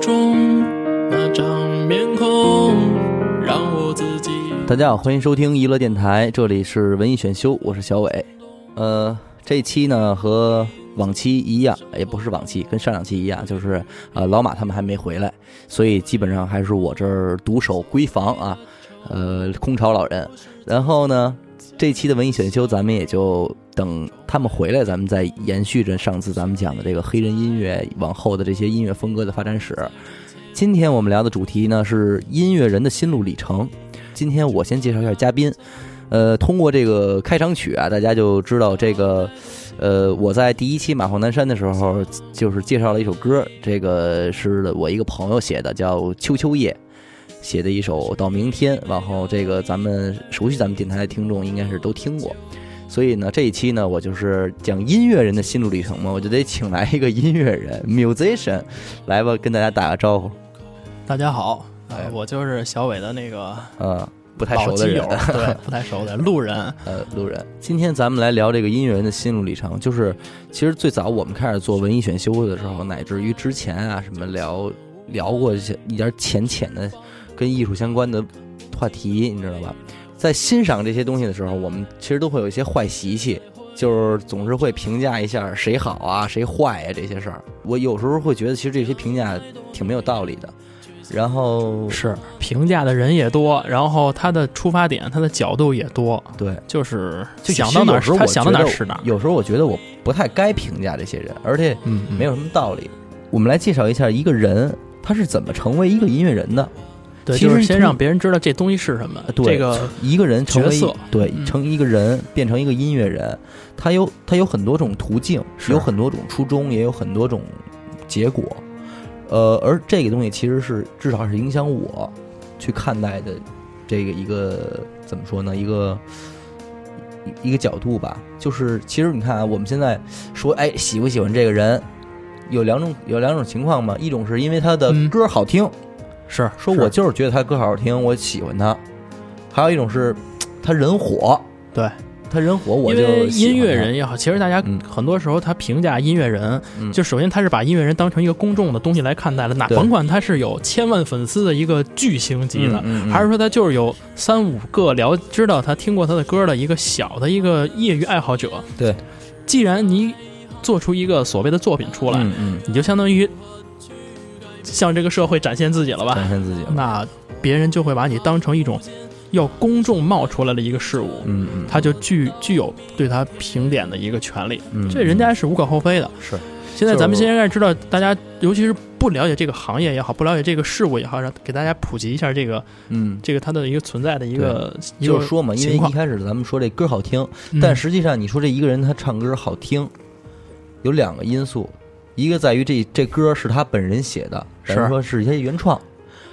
中那张面孔，让我自己。大家好，欢迎收听娱乐电台，这里是文艺选修，我是小伟。呃，这期呢和往期一样，也不是往期，跟上两期一样，就是呃老马他们还没回来，所以基本上还是我这儿独守闺房啊，呃空巢老人。然后呢，这期的文艺选修咱们也就等他们回来，咱们再延续着上次咱们讲的这个黑人音乐往后的这些音乐风格的发展史。今天我们聊的主题呢是音乐人的心路历程。今天我先介绍一下嘉宾，呃，通过这个开场曲啊，大家就知道这个，呃，我在第一期马放南山的时候，就是介绍了一首歌，这个是我一个朋友写的，叫《秋秋夜》，写的一首《到明天》，然后这个咱们熟悉咱们电台的听众应该是都听过，所以呢，这一期呢，我就是讲音乐人的心路历程嘛，我就得请来一个音乐人 musician 来吧，跟大家打个招呼，大家好，呃哎，我就是小伟的那个呃，不太熟的人友，，对，不太熟的路人。呃，路人。今天咱们来聊这个音乐人的心路历程，就是其实最早我们开始做文艺选修的时候，乃至于之前啊，什么聊聊过一些一点浅浅的跟艺术相关的话题，你知道吧？在欣赏这些东西的时候，我们其实都会有一些坏习气。就是总是会评价一下谁好啊，谁坏啊这些事儿。我有时候会觉得，其实这些评价挺没有道理的。然后是评价的人也多，然后他的出发点、他的角度也多，对，就是就想到哪儿他想到哪儿是哪儿。有时候我觉得我不太该评价这些人，而且嗯，没有什么道理。我们来介绍一下一个人，他是怎么成为一个音乐人的。对，其实就是先让别人知道这东西是什么。对这个一个人成为角色对嗯成一个人变成一个音乐人，他有他有很多种途径，有很多种初衷，也有很多种结果。呃，而这个东西其实是至少是影响我去看待的这个一个怎么说呢？一个一一个角度吧。就是其实你看啊，我们现在说，哎，喜不喜欢这个人，有两种有两种情况嘛。一种是因为他的嗯歌好听，是说我就是觉得他歌好听，我喜欢他；还有一种是 他人火，对，他人火我因就为音喜欢他。乐人也好，其实大家嗯。很多时候他评价音乐人，嗯。就首先他是把音乐人当成一个公众的东西来看待了，哪甭管他是有千万粉丝的一个巨星级的，嗯嗯嗯。还是说他就是有三五个了知道他听过他的歌的一个小的一个业余爱好者。对，既然你做出一个所谓的作品出来，嗯嗯，你就相当于向这个社会展现自己了吧？展现自己了，那别人就会把你当成一种要公众冒出来的一个事物，嗯嗯，他就具具有对他评点的一个权利，嗯这人家是无可厚非的。是现在咱们就是现在知道，大家尤其是不了解这个行业也好，不了解这个事物也好，让给大家普及一下这个嗯。这个它的一个存在的一个一个就是说嘛，因为一开始咱们说这歌好听，嗯但实际上你说这一个人他唱歌好听，有两个因素，一个在于这这歌是他本人写的，是说是一些原创，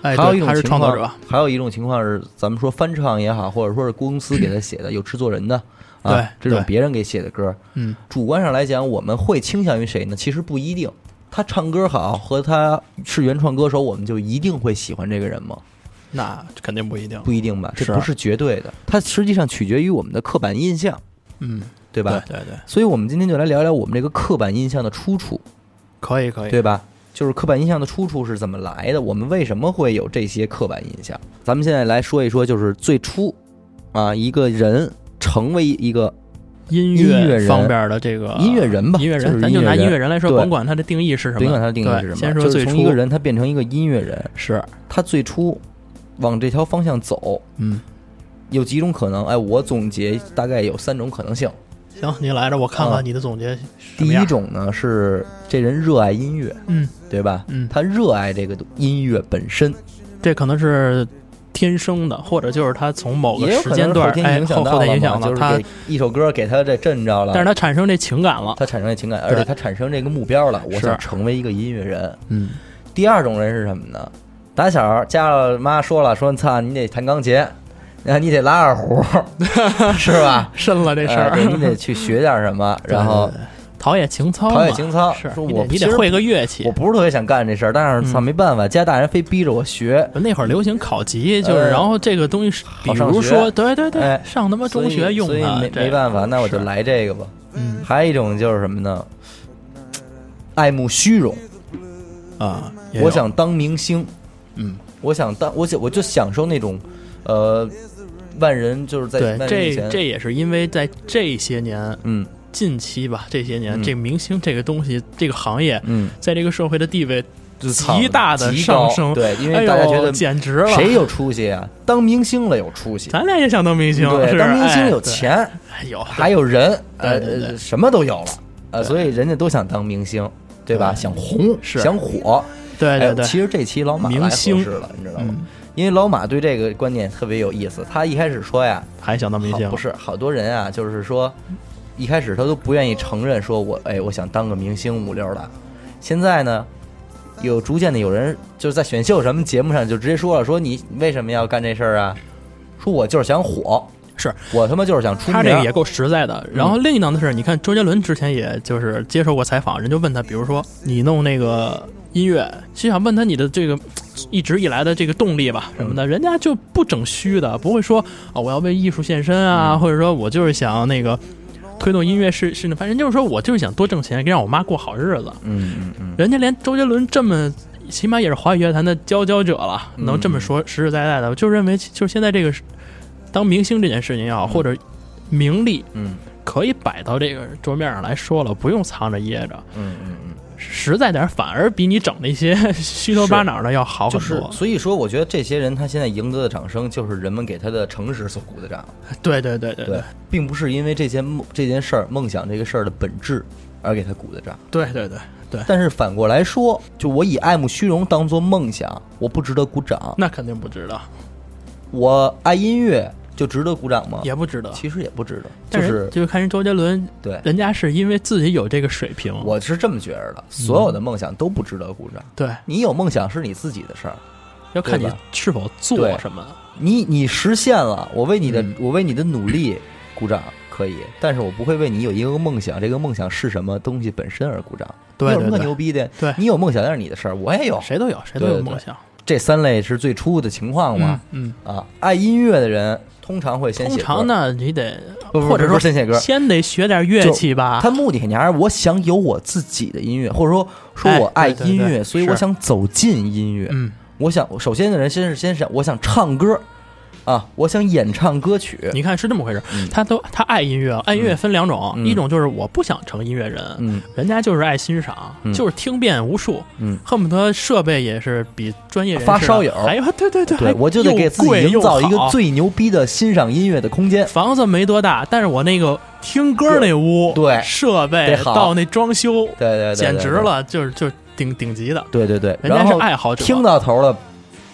哎，还有一种情况者，还有一种情况是咱们说翻唱也好，或者说是公司给他写的，有制作人的，啊，这种别人给写的歌，嗯，主观上来讲，我们会倾向于谁呢？其实不一定。他唱歌好和他是原创歌手，我们就一定会喜欢这个人吗？那肯定不一定，不一定吧，这不是绝对的。它实际上取决于我们的刻板印象，嗯，对吧？对对对，所以，我们今天就来聊聊我们这个刻板印象的出处，可以可以，对吧？就是刻板印象的出处是怎么来的？我们为什么会有这些刻板印象？咱们现在来说一说，就是最初啊，一个人成为一个音音乐人方面的这个音乐人吧，音乐人，就是咱就拿音乐人，来说，甭管他的定义是什么，甭管他的定义是什么，先说从一个人他变成一个音乐人，是，他最初往这条方向走，嗯，有几种可能？哎，我总结大概有三种可能性。行，你来着，我看啊看你的总结什第一，种呢是这人热爱音乐，嗯对吧？嗯，他热爱这个音乐本身，这可能是天生的，或者就是他从某个时间段影响到了后天影响嘛，就是了他给，一首歌给他这震着了，但是他产生这情感了，他产生这情感，而且他产生这个目标了，我想成为一个音乐人。嗯，第二种人是什么呢？打小家了妈说了，说操你得弹钢琴，啊你得拉二胡，是吧？深了这事儿，你得去学点什么，然后陶冶情操，陶冶情操。是说你得会个乐器我。不是特别想干这事儿，但是操嗯没办法，家大人非逼着我学，那会儿流行考级，就是呃然后这个东西，比如说，对对对哎，上他妈中学用所以所以没的，没办法，那我就来这个吧。嗯还有一种就是什么呢？爱慕虚荣，啊，我想当明星，嗯，我想当，我想我就享受那种，呃，万人就是在对，这这也是因为在这些年嗯。近期吧，这些年、嗯这明星这个东西，这个行业嗯，在这个社会的地位极大的上升对，因为大家觉得简直了，谁有出息啊？当明星了有出息，咱俩也想当明星，对，是当明星有钱，哎有还有人，呃什么都有了，呃，所以人家都想当明星，对吧？对。想红，是。想火。哎对对对，其实这期老马来合明星适了，你知道吗？嗯，因为老马对这个观点特别有意思。他一开始说呀，还想当明星，不是好多人啊，就是说一开始他都不愿意承认，说我哎，我想当个明星五六的。现在呢，有逐渐的有人就是在选秀什么节目上就直接说了，说你为什么要干这事儿啊？说我就是想火，是我他妈就是想出名。他这个也够实在的。然嗯后另一档的是，你看周杰伦之前也就是接受过采访，人就问他，比如说你弄那个音乐，就想问他你的这个一直以来的这个动力吧什么的，人家就不整虚的，不会说啊、我要为艺术献身啊，嗯。或者说我就是想那个推动音乐是是，反正就是说我就是想多挣钱，让我妈过好日子。嗯嗯嗯，人家连周杰伦这么。起码也是华语乐坛的佼佼者了，嗯能这么说实实在在的，我就认为就是现在这个当明星这件事情也好，或者名利嗯。可以摆到这个桌面上来说了，不用藏着掖着，嗯嗯嗯，实在点儿反而比你整那些 虚头巴脑的要好就是很多。所以说，我觉得这些人他现在赢得的掌声，就是人们给他的诚实所鼓的掌。对对对对对，并不是因为这件梦这件事儿梦想这个事儿的本质而给他鼓的掌。对对对对，但是反过来说，就我以爱慕虚荣当做梦想，我不值得鼓掌；那肯定不值得，我爱音乐就值得鼓掌吗？也不值得。其实也不值得，就但是就是看人周杰伦，对。人家是因为自己有这个水平，我是这么觉着的，所有的梦想都不值得鼓掌。对你有梦想是你自己的事儿，要看你是否做什么。你你实现了，我为你的、嗯我为你的努力鼓掌可以，但是我不会为你有一个梦想，这个梦想是什么东西本身而鼓掌。对你有什么牛逼的？对你有梦想那是你的事儿，我也有。谁都有，谁都有梦想。这三类是最初的情况嘛？嗯，啊，爱音乐的人通常会先通写歌常呢，你得不不或者说是先写歌，先得学点乐器吧。他目的肯定还是我想有我自己的音乐，或者说说哎我爱对对音乐，对所以我是想走进音乐。嗯，我想首先的人先是先是我想唱歌啊，我想演唱歌曲。你看是这么回事嗯。他都他爱音乐，爱音乐分两种，嗯。一种就是我不想成音乐人，嗯。人家就是爱欣赏，嗯。就是听遍无数，嗯，恨不得设备也是比专业发烧友。还有对对对，我就得给自己营造一个最牛逼的欣赏音乐的空间。房子没多大，但是我那个听歌那屋，对设备到那装修，对对对，简直。了，就是就是顶顶级的，对对对，人家是爱好者，听到头了，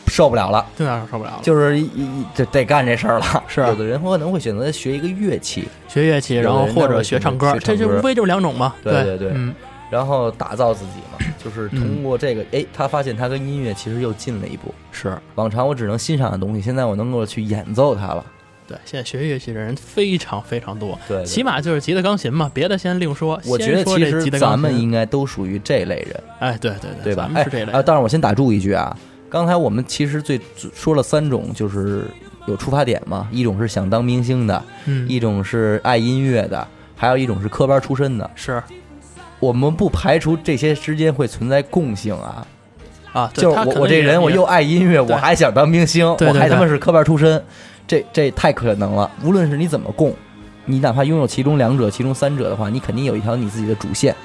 受不了了。对啊受不了了，就是一一得得干这事儿了。是有的人可能会选择学一个乐器，学乐器，然后或者学唱歌，这就无非就是两种嘛，对对对嗯，然后打造自己嘛，就是通过这个，哎，他发现他跟音乐其实又近了一步。是。往常我只能欣赏的东西，现在我能够去演奏它了。对，现在学乐器的人非常非常多，对，对。起码就是吉他、钢琴嘛，别的先另说。我觉得其实咱们应该都属于这类人，哎，对对对吧？咱？们是这类哎啊，当然我先打住一句啊，刚才我们其实最说了三种，就是有出发点嘛，一种是想当明星的，嗯，一种是爱音乐的，还有一种是科班出身的。是。我们不排除这些之间会存在共性啊，啊，就是我我这人我又爱音乐，我还想当明星，我还他妈是科班出身，这这太可能了。无论是你怎么供，你哪怕拥有其中两者、其中三者的话，你肯定有一条你自己的主线，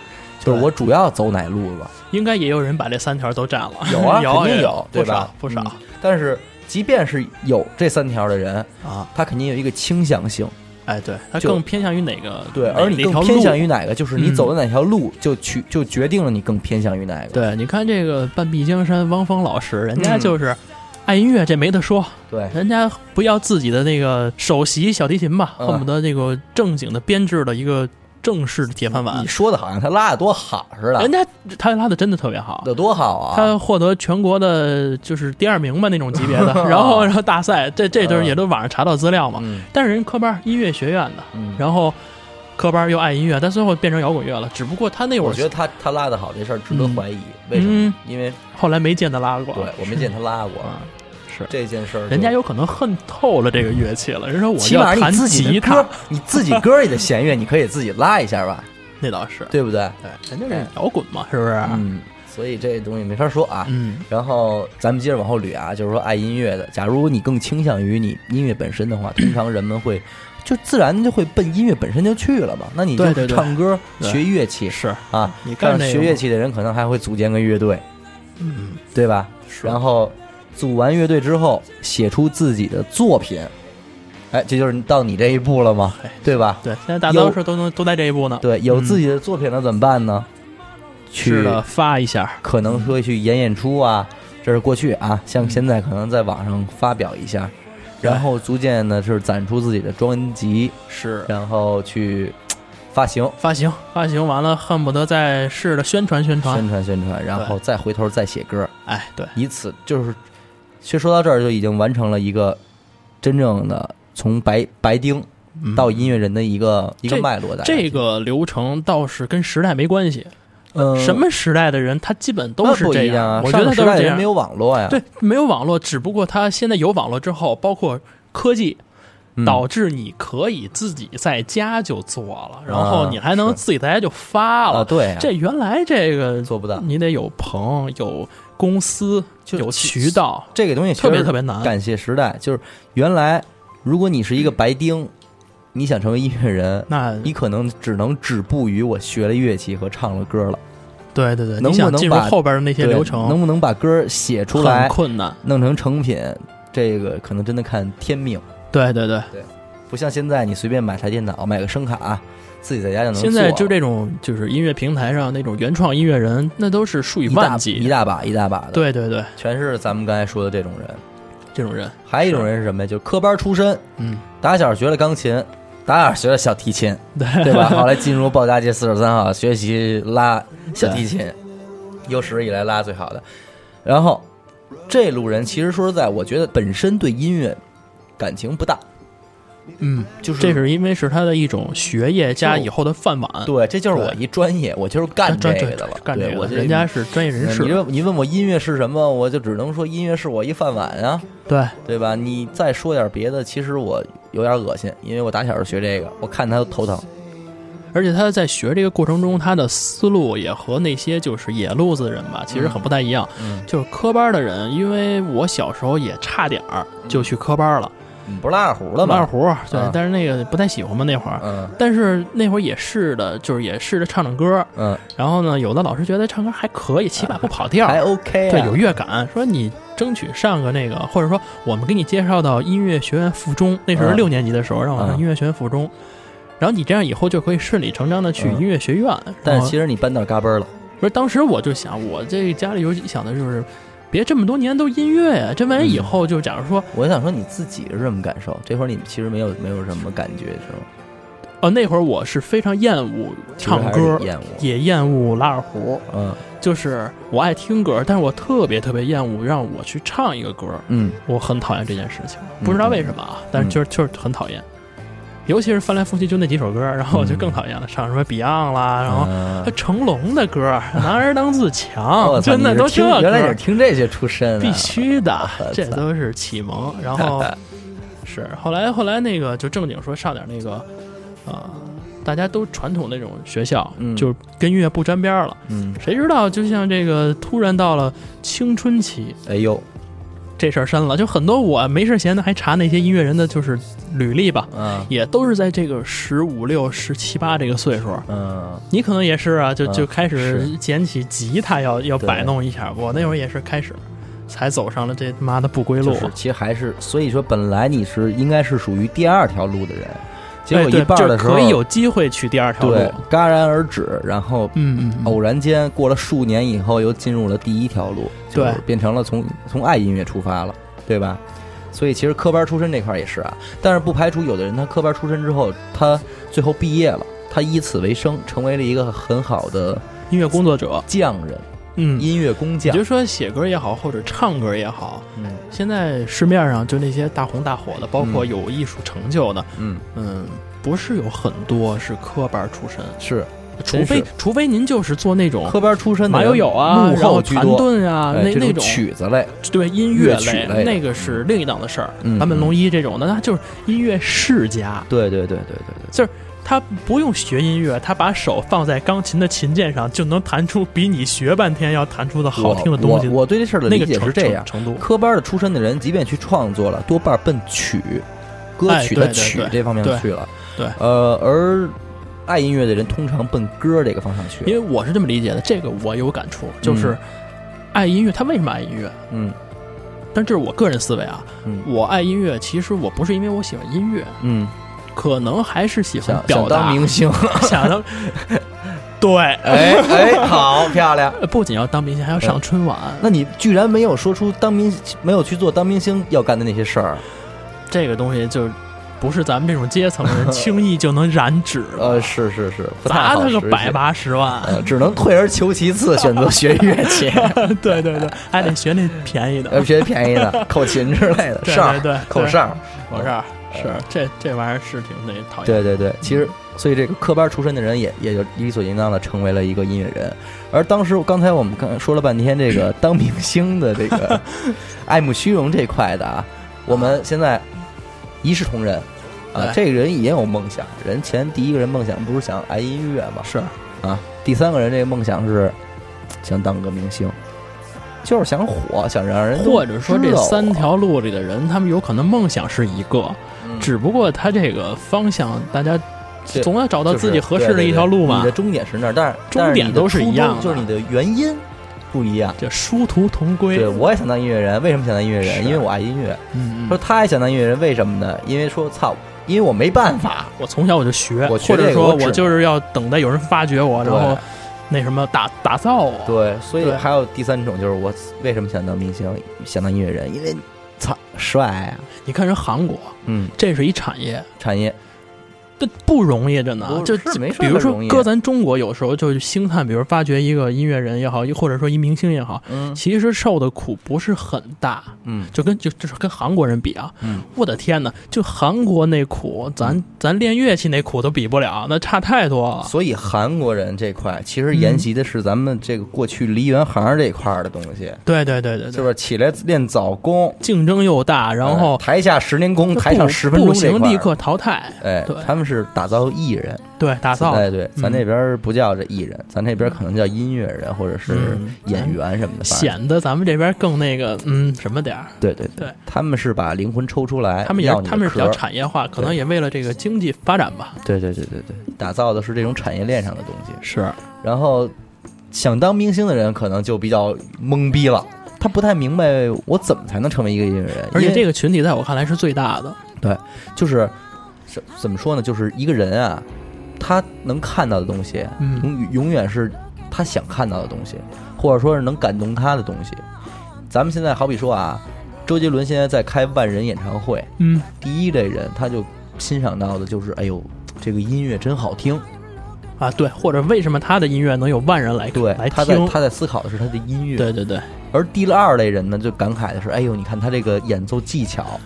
就是我主要走哪路子。应该也有人把这三条都占了，有啊 肯定有对不少吧不少。嗯。但是即便是有这三条的人，啊。他肯定有一个倾向性，哎，对他更偏向于哪个？对，而你更偏向于哪个，就是你嗯。走的哪条路，就取就决定了你更偏向于哪个。对，你看这个半壁江山汪峰老师，人家嗯。就是爱音乐，这没得说，对。人家不要自己的那个首席小提琴吧，嗯。恨不得这个正经的编制的一个正式的铁饭碗你。说的好像他拉的多好似的。人，家他拉的真的特别好，有多好啊！他获得全国的就是第二名吧那种级别的，然后然后大赛，这这就是嗯。也都网上查到资料嘛。嗯。但是人科班音乐学院的，嗯，然后科班又爱音乐，但最后变成摇滚乐了。只不过他那会儿我觉得他他拉的好这事儿值得怀疑，为什么？嗯？因为后来没见他拉过，对我没见他拉过。啊，是这件事儿，人家有可能恨透了这个乐器了。人说我起码你自己歌，，你自己歌里的弦乐，你可以自己拉一下吧，那倒是，对不对？对，人家是摇滚嘛，是不是？嗯，所以这东西没法说啊。嗯，然后咱们接着往后捋啊，就是说爱音乐的，假如你更倾向于你音乐本身的话，通常人们会就自然就会奔音乐本身就去了嘛。那你就唱歌、对学乐器是啊，你干学乐，器的人可能还会组建个乐队，嗯，对吧？是然后组完乐队之后，写出自己的作品，哎，这就是到你这一步了吗哎？对吧？对，现在大多数都能都在这一步呢。对，有嗯自己的作品了怎么办呢？去发一下，可能会去演演出啊，这是过去啊，像嗯现在可能在网上发表一下，对然后逐渐呢是攒出自己的专辑，是然后去发行、发行，发行完了，恨不得再试着宣传宣传。宣传、宣传，然后再回头再写歌，哎，对，以此就是，其实说到这儿就已经完成了一个真正的从白白丁嗯到音乐人的一个一个脉络的这个流程倒是跟时代没关系，呃什么时代的人他基本都是这样啊？我觉得时都是这样代人没。有网络呀，对，没有网络，只不过他现在有网络之后，包括科技，嗯，导致你可以自己在家就做了，然后你还能自己在家就发啊，了。对啊，这原来这个做不到。你得有棚、有公司、就有渠道，这个东西特别特别难。感谢时代，就是原来如果你是一个白丁，你想成为音乐人，那你可能只能止步于我学了乐器和唱了歌了。对对对，能不能把后边的那些流程，能不能把歌写出来，困难。弄成成品，这个可能真的看天命。对对对，不像现在，你随便买台电脑，买个声卡，自己在家就能。现在就这种就是音乐平台上那种原创音乐人，那都是数以万计。一大把一大把的，，对对对，全是咱们刚才说的这种人。这种人，还有一种人是什么呀？就是科班出身，嗯，打小学了钢琴，打小学了小提琴，对对吧？后来进入报家街四十三号学习拉小提琴，有史以来拉最好的。然后这路人其实说实在，我觉得本身对音乐感情不大，嗯，就是这是因为是他的一种学业加以后的饭碗。对，这就是我一专业，我就是干这专个的了。干这个人家是专业人士你。问你问我音乐是什么，我就只能说音乐是我一饭碗啊，对，对吧？你再说点别的，其实我有点恶心，因为我打小就学这个，我看他都头疼。而且他在学这个过程中，他的思路也和那些就是野路子的人吧，其实很不太一样。嗯，就是科班的人，因为我小时候也差点儿就去科班了，你不是拉二胡的吗？拉二胡，对，嗯但是那个不太喜欢嘛那会儿。嗯但是那会儿也试的，就是也试着唱唱歌。嗯，然后呢，有的老师觉得唱歌还可以，起码不跑调，还 OK 啊。对，有乐感。说你争取上个那个，或者说我们给你介绍到音乐学院附中，那时候嗯六年级的时候让我上嗯音乐学院附中，然后你这样以后就可以顺理成章的去嗯音乐学院。但是其实你搬到嘎嘣了，不是当时我就想，我这家里有想的就是。别这么多年都音乐呀、这万一以嗯后就假如说，我想说你自己是什么感受？这会儿你其实没有没有什么感觉，是吗？哦，那会儿我是非常厌恶唱歌，厌恶。也厌恶拉二胡，嗯就是我爱听歌，但是我特别特别厌恶让我去唱一个歌，嗯，我很讨厌这件事情，不知道为什么啊，但是就是就是很讨厌，尤其是翻来覆去就那几首歌，然后我就更讨厌了，唱什么 Beyond 啦，然后嗯。成龙的歌，男儿当自强，真的都听原来你是听这些出身啊，必须的这都是启蒙。然后是后来后来那个就正经说上点那个，啊，大家都传统那种学校，嗯。就跟音乐不沾边了。嗯，谁知道就像这个突然到了青春期，哎呦，这事儿深了，就很多我没事闲的还查那些音乐人的就是履历吧。嗯也都是在这个十五六、十七八这个岁数，嗯，你可能也是啊，就嗯就开始捡起吉他要要摆弄一下。我那会儿也是开始，才走上了这他妈的不归路就。是其实还是，所以说本来你是应该是属于第二条路的人，结果一半就的时候可以有机会去第二条路。对戛然而止，然后嗯偶然间过了数年以后，又进入了第一条路，就是对变成了从从爱音乐出发了，对吧？所以其实科班出身这块儿也是啊，但是不排除有的人他科班出身之后，他最后毕业了，他以此为生，成为了一个很好的音乐工作者，匠人，嗯，音乐工你匠。就说写歌也好，或者唱歌也好，嗯。现在市面上就那些大红大火的，包括嗯有艺术成就的，嗯，嗯，不是有很多是科班出身，是除非除非您就是做那种科班出身的马人友友啊，幕然后团后居多。顿啊，那那种曲子类，对音乐类那个是另一档的事儿。嗯坂本龙一这种的，那就是音乐世家。对对对对对对，他不用学音乐，他把手放在钢琴的琴键上，就能弹出比你学半天要弹出的好听的东西。我我对这事儿的理解程是这样：程度，科班的出身的人，即便去创作了，多半奔曲、歌曲的曲这方面对去了。对呃，而爱音乐的人通常奔歌这个方向去。因为我是这么理解的，这个我有感触，就是爱音乐，他为什么爱音乐？嗯但这是我个人思维啊，嗯我爱音乐，其实我不是因为我喜欢音乐，嗯，可能还是喜欢表达，明星，想当，对，哎哎，好漂亮。呃 不仅要当明星，还要上春晚。那你居然没有说出当明没有去做当明星要干的那些事儿，这个东西就不是咱们这种阶层的人轻易就能染指的。呃，是是是，砸他个百八十万，呃，只能退而求其次，选择学乐器，对对对，还得学那便宜的。呃，学便宜的，口琴之类的，对哨对口哨，我这儿是这这玩意儿是挺那讨厌。对对对，其实所以这个科班出身的人也也就理所应当的成为了一个音乐人。而当时刚才我们刚说了半天这个当明星的这个 爱慕虚荣这块的啊，我们现在一视同仁。啊，这个人也有梦想，人前第一个人梦想不是想爱音乐吗？是。啊，第三个人这个梦想是想当个明星，就是想火，想让人或者说这三条路里的人，他们有可能梦想是一个，嗯。只不过他这个方向，大家总要找到自己合适的一条路嘛。对对对你的。终点是那儿，但是终点都是是一样的。就是你的原因不一样。这殊途同归。对，我也想当音乐人，为什么想当音乐人？因为我爱音乐。嗯嗯，说嗯他也想当音乐人，为什么呢？因为说操，因为我没办法。我从小我就学，我学或者说我就是要等待有人发掘我，然后那什么打打造我。对，所以还有第三种就是我为什么想当明星，想当音乐人？因为操帅啊，你看人韩国，嗯，这是一产业，产业这不容易，真的。就比如说搁咱中国，有时候就是星探，比如发掘一个音乐人也好，或者说一明星也好，嗯其实受的苦不是很大，嗯就跟就就是跟韩国人比啊，嗯，我的天呐，就韩国那苦，咱咱练乐器那苦都比不了，那差太多了。所以韩国人这块其实沿袭的是咱们这个过去梨园行这块的东西，对对对对对，就是起来练早功，竞争又大，然后呃台下十年功，台上十分钟不行立刻淘汰。哎对，他们是打造艺人，对，打造。哎对，咱嗯。这边不叫这艺人，咱这边可能叫音乐人或者是嗯演员什么的，显得咱们这边更那个嗯什么点儿。对对对，他们是把灵魂抽出来，他们也要他们是比较产业化，可能也为了这个经济发展吧。对对对对对，打造的是这种产业链上的东西。是，然后想当明星的人可能就比较懵逼了，他不太明白我怎么才能成为一个音乐人，而且这个个群体在我看来是最大的。对就是怎怎么说呢？就是一个人啊，他能看到的东西，嗯永永远是他想看到的东西，或者说是能感动他的东西。咱们现在好比说啊，周杰伦现在在开万人演唱会，嗯，第一类人他就欣赏到的就是，哎呦，这个音乐真好听。啊，对，或者为什么他的音乐能有万人来对来，他在？他在思考的是他的音乐。对对对而第二类人呢，就感慨的是，哎呦，你看他这个演奏技巧，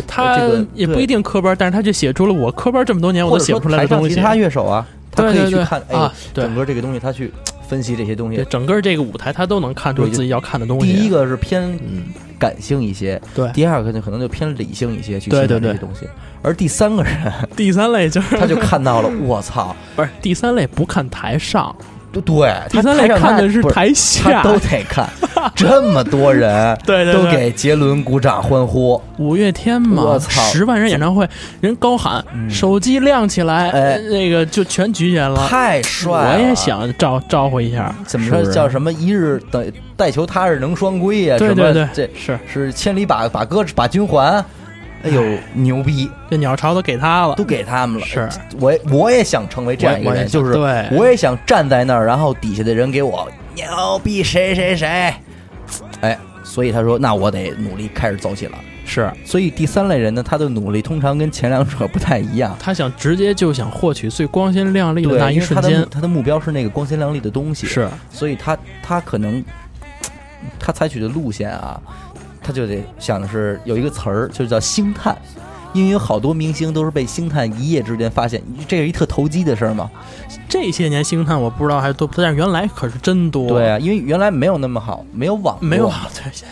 对，他这个也不一定科班，但是他就写出了我科班这么多年我写不出来的东西。其他乐手啊，他可以去看，啊，，对。整个这个东西他去分析这些东对，西。整个这个舞台他都能看出自己要看的东西。第一，个是偏嗯，感性一些，对。第二个就可能就偏理性一些去对欣赏对对。这些东西，而第三个人 第三类就是他就看到了，我操，不是第三类不看台上，对对，第三类他台上看的是不台他下。都得看，这么多人都对对都，给杰伦鼓掌欢呼，五月天嘛我，操十万人演唱会，人高喊嗯手机亮起来，哎那个就全举起来了。太帅了！我也想招招呼一下，怎么说叫什么一日等带球他日能双归呀？什么对对对，这是是千里把把歌把军还，哎呦牛逼，这鸟巢都给他了。都，给他们了。是。我也我也想成为这样一个人，就是对。我也想站在那儿，然后底下的人给我牛逼谁谁谁，哎，所以他说那我得努力开始走起了。是。所以第三类人呢，他的努力通常跟前两者不太一样。他想直接就想获取最光鲜亮丽的，那一瞬间的，他的目标是那个光鲜亮丽的东西，是。所以他他可能他采取的路线啊，他就得想的是有一个词儿，就叫星探。因为有好多明星都是被星探一夜之间发现，这是一特投机的事儿嘛。这些年星探我不知道还多不多，但是原来可是真多。对啊，因为原来没有那么好，没有网，没有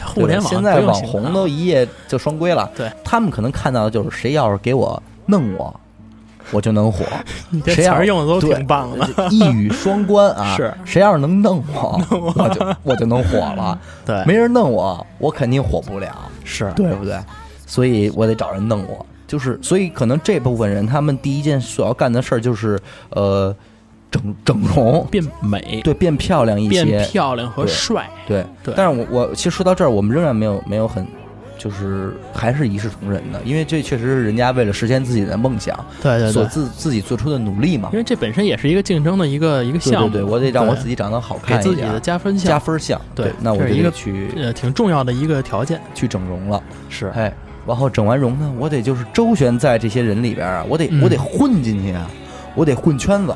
互联网现在网红都一夜就双规了。对，他们可能看到的就是谁要是给我弄我，我就能火。你这谁要词儿用的都挺棒的。一语双关啊！是谁要是能弄我，我就我就能火了。对，没人弄我，我肯定火不了，是对不对？所以我得找人弄我。就是，所以可能这部分人，他们第一件所要干的事儿就是，呃，整整容，变美、对，变漂亮一变些，漂亮和对帅。对。对但是我我其实说到这儿，我们仍然没有没有很，就是还是一视同仁的，因为这确实是人家为了实现自己的梦想对对对所，自自己做出的努力嘛因。为这本身也是一个竞争的一个一个项目。对对对，我得让我自己长得好看一点，自己的加分项加，分项。对那我一个得去呃，挺重要的一个条件。去整容了。是，哎，然后整完容呢，我得就是周旋在这些人里边啊，我得、嗯我得混进去啊，我得混圈子，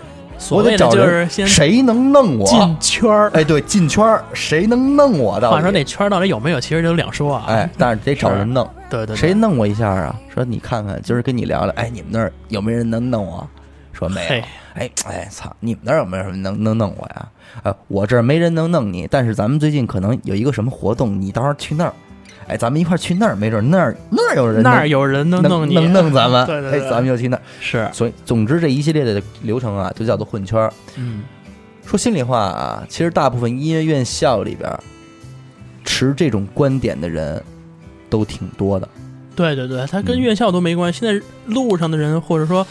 我得找就是人，先谁能弄我？进圈儿。哎，对，进圈儿，谁能弄我？话说那圈儿到底有没有，其实就两说啊。哎，但是得找人弄，对对对，谁弄我一下啊？说你看看，今儿跟你聊聊，哎，你们那儿有没有人能弄我？说没有嘿。哎哎，操！你们那儿有没有人能能弄我呀？呃，我这儿没人能弄你，但是咱们最近可能有一个什么活动，你到时候去那儿，哎，咱们一块儿去那儿，没准那儿那儿有人那儿有人能能弄你，能弄咱们，对对对哎，咱们就去那儿。是，所以，总之这一系列的流程啊，就叫做混圈儿。嗯，说心里话啊，其实大部分音乐院校里边持这种观点的人都挺多的。对对对，他跟嗯院校都没关系。现在路上的人，或者说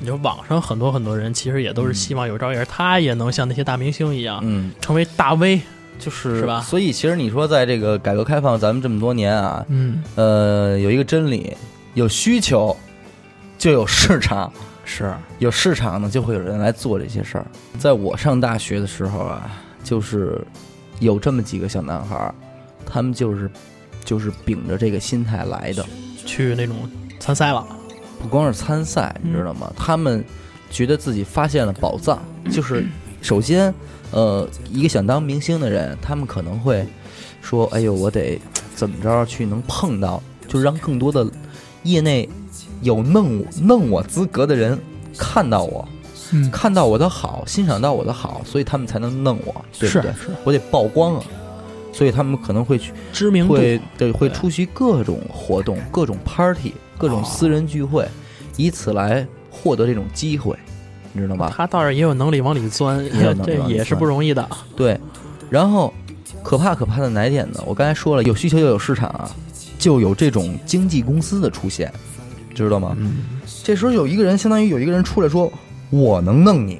你说网上很多很多人，其实也都是希望有朝一日他也能像那些大明星一样，嗯，成为大 V。就是是吧所以其实你说在这个改革开放咱们这么多年啊，嗯，呃，有一个真理，有需求就有市场，是，有市场呢就会有人来做这些事儿。在我上大学的时候啊，就是有这么几个小男孩儿，他们就是就是秉着这个心态来的。去那种参赛了。不光是参赛，你知道吗？他们觉得自己发现了宝藏，就是 首先，呃，一个想当明星的人，他们可能会说：“哎呦，我得怎么着去能碰到，就让更多的业内有弄我弄我资格的人看到我，嗯，看到我的好，欣赏到我的好，所以他们才能弄我，对不对？是是我得曝光啊。”所以他们可能会去知名度。会对会出席各种活动、各种 party、各种哦私人聚会，以此来获得这种机会，你知道吧？他倒是也有能力往里钻，也这也是不容易的。对，然后可怕可怕的哪一点呢？我刚才说了，有需求就有市场啊，就有这种经纪公司的出现，知道吗？嗯，这时候有一个人，相当于有一个人出来说：“我能弄你。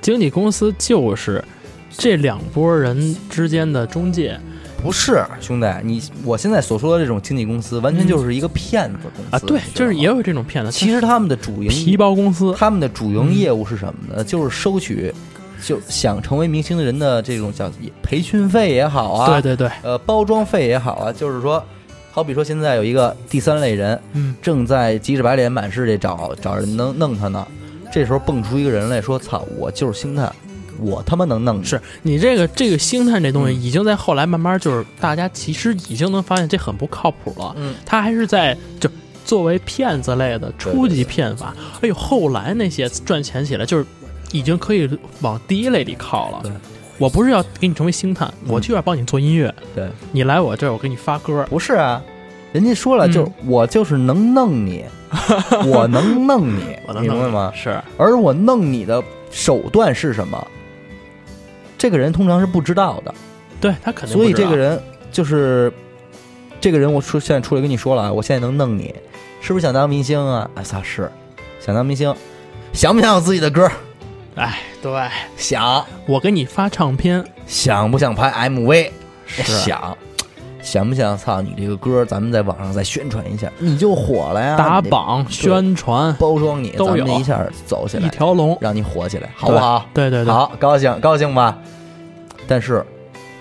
经纪公司就是这两拨人之间的中介”不是兄弟，你我现在所说的这种经纪公司，完全就是一个骗子公司啊，对，就是也有。有这种骗子。其实他们的主营皮包公司，他们的主营业务是什么呢？就是收取，就想成为明星的人的这种叫培训费也好啊，对对对，呃，包装费也好啊，就是说，好比说现在有一个第三类人嗯，正在急着白脸满世界找找人能弄他呢，这时候蹦出一个人来说：“操，我就是星探，我他妈能弄你。”是你这个这个星探这东西，嗯已经在后来慢慢就是大家其实已经能发现这很不靠谱了。嗯，他还是在就作为骗子类的初级骗法。哎呦，后来那些赚钱起来就是已经可以往第一类里靠了对。我不是要给你成为星探，我就要帮你做音乐。对，你来我这儿，我给你发歌。不是啊，人家说了，嗯就是我就是能弄你，我能弄你，我能弄明白吗？是，而我弄你的手段是什么？这个人通常是不知道的，对他肯定不知道。所以这个人就是这个人，我出现在出来跟你说了啊，我现在能弄你，是不是想当明星啊？哎操，是想当明星，想不想有自己的歌？哎，对想，我给你发唱片，想不想拍 MV？是想，想不想？操，你这个歌咱们在网上再宣传一下，你就火了呀！打榜、宣传，包装你，都有咱们一下走起来一，条龙。让你火起来，好不好？对对对，好，高兴高兴吧？但是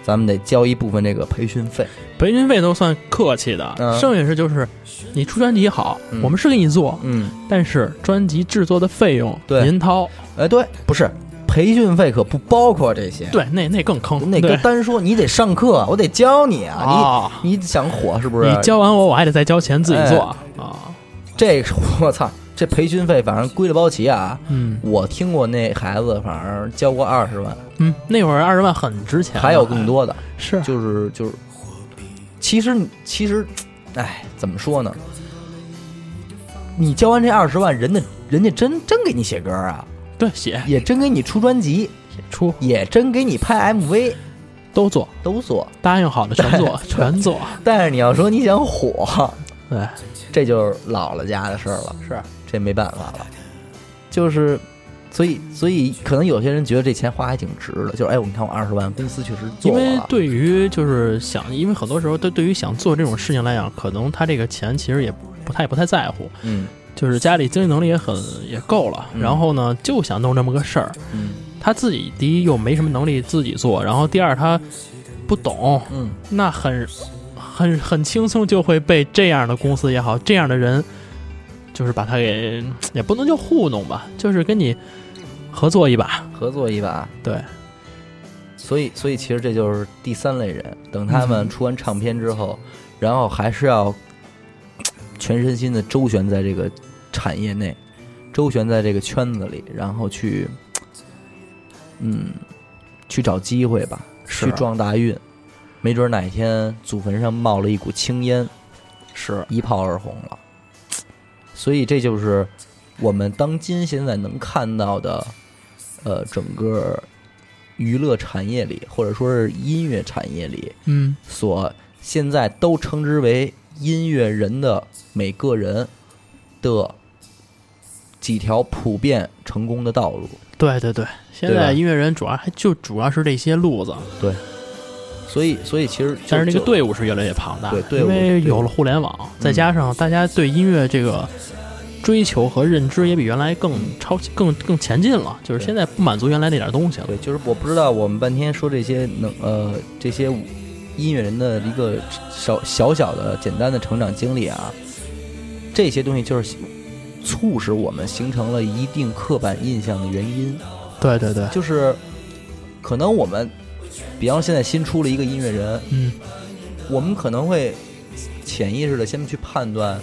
咱们得交一部分这个培训费。培训费都算客气的，嗯剩下是就是你出专辑好，嗯我们是给你做，嗯，但是专辑制作的费用对您掏。哎，对，不是培训费可不包括这些。，对，那那更坑。那单说你得上课，我得教你啊，啊，你你想火是不是？你教完我，我还得再交钱自己做啊。这，我操，这培训费反正归了包齐啊。嗯我听过那孩子，反正交过二十万，嗯，那会儿二十万很值钱了，还有更多的，是就是就是，其实其实，哎，怎么说呢？你交完这二十万，人家人家真真给你写歌啊，对，写。也真给你出专辑，出。也真给你拍 MV，都做，都做。答应好的全做，全做。但是你要说你想火，对，这就是姥姥家的事儿了，是。这没办法了。就是，所以所以可能有些人觉得这钱花还挺值的，就是哎，我你看我二十万，公司确实做了。因为，对于就是想，因为很多时候对对于想做这种事情来讲，可能他这个钱其实也不太不太在乎，嗯就是家里经济能力也很也够了，嗯。然后呢就想弄这么个事儿。嗯。他自己第一又没什么能力自己做，然后第二他不懂，嗯，那很很很轻松就会被这样的公司也好，这样的人，就是把他给也不能叫糊弄吧，就是跟你合作一把，合作一把。对，所以所以其实这就是第三类人，等他们嗯。出完唱片之后，然后还是要全身心的周旋在这个产业内，周旋在这个圈子里，然后去，嗯，去找机会吧，去撞大运，没准哪天祖坟上冒了一股青烟，是。一炮而红了。所以这就是我们当今现在能看到的，呃，整个娱乐产业里，或者说是音乐产业里，嗯，所现在都称之为音乐人的每个人的几条普遍成功的道路。对对对，现在音乐人主要还就主要是这些路子，对。所以，所以其实但是那个队伍是越来越庞大，因为有了互联网，再加上大家对音乐这个追求和认知也比原来更超更更前进了，就是现在不满足原来那点东西了。对，就是我不知道我们半天说这些能呃这些音乐人的一个小小小的简单的成长经历啊，这些东西就是促使我们形成了一定刻板印象的原因。对对对，就是可能我们，比方说现在新出了一个音乐人，嗯，我们可能会潜意识的先去判断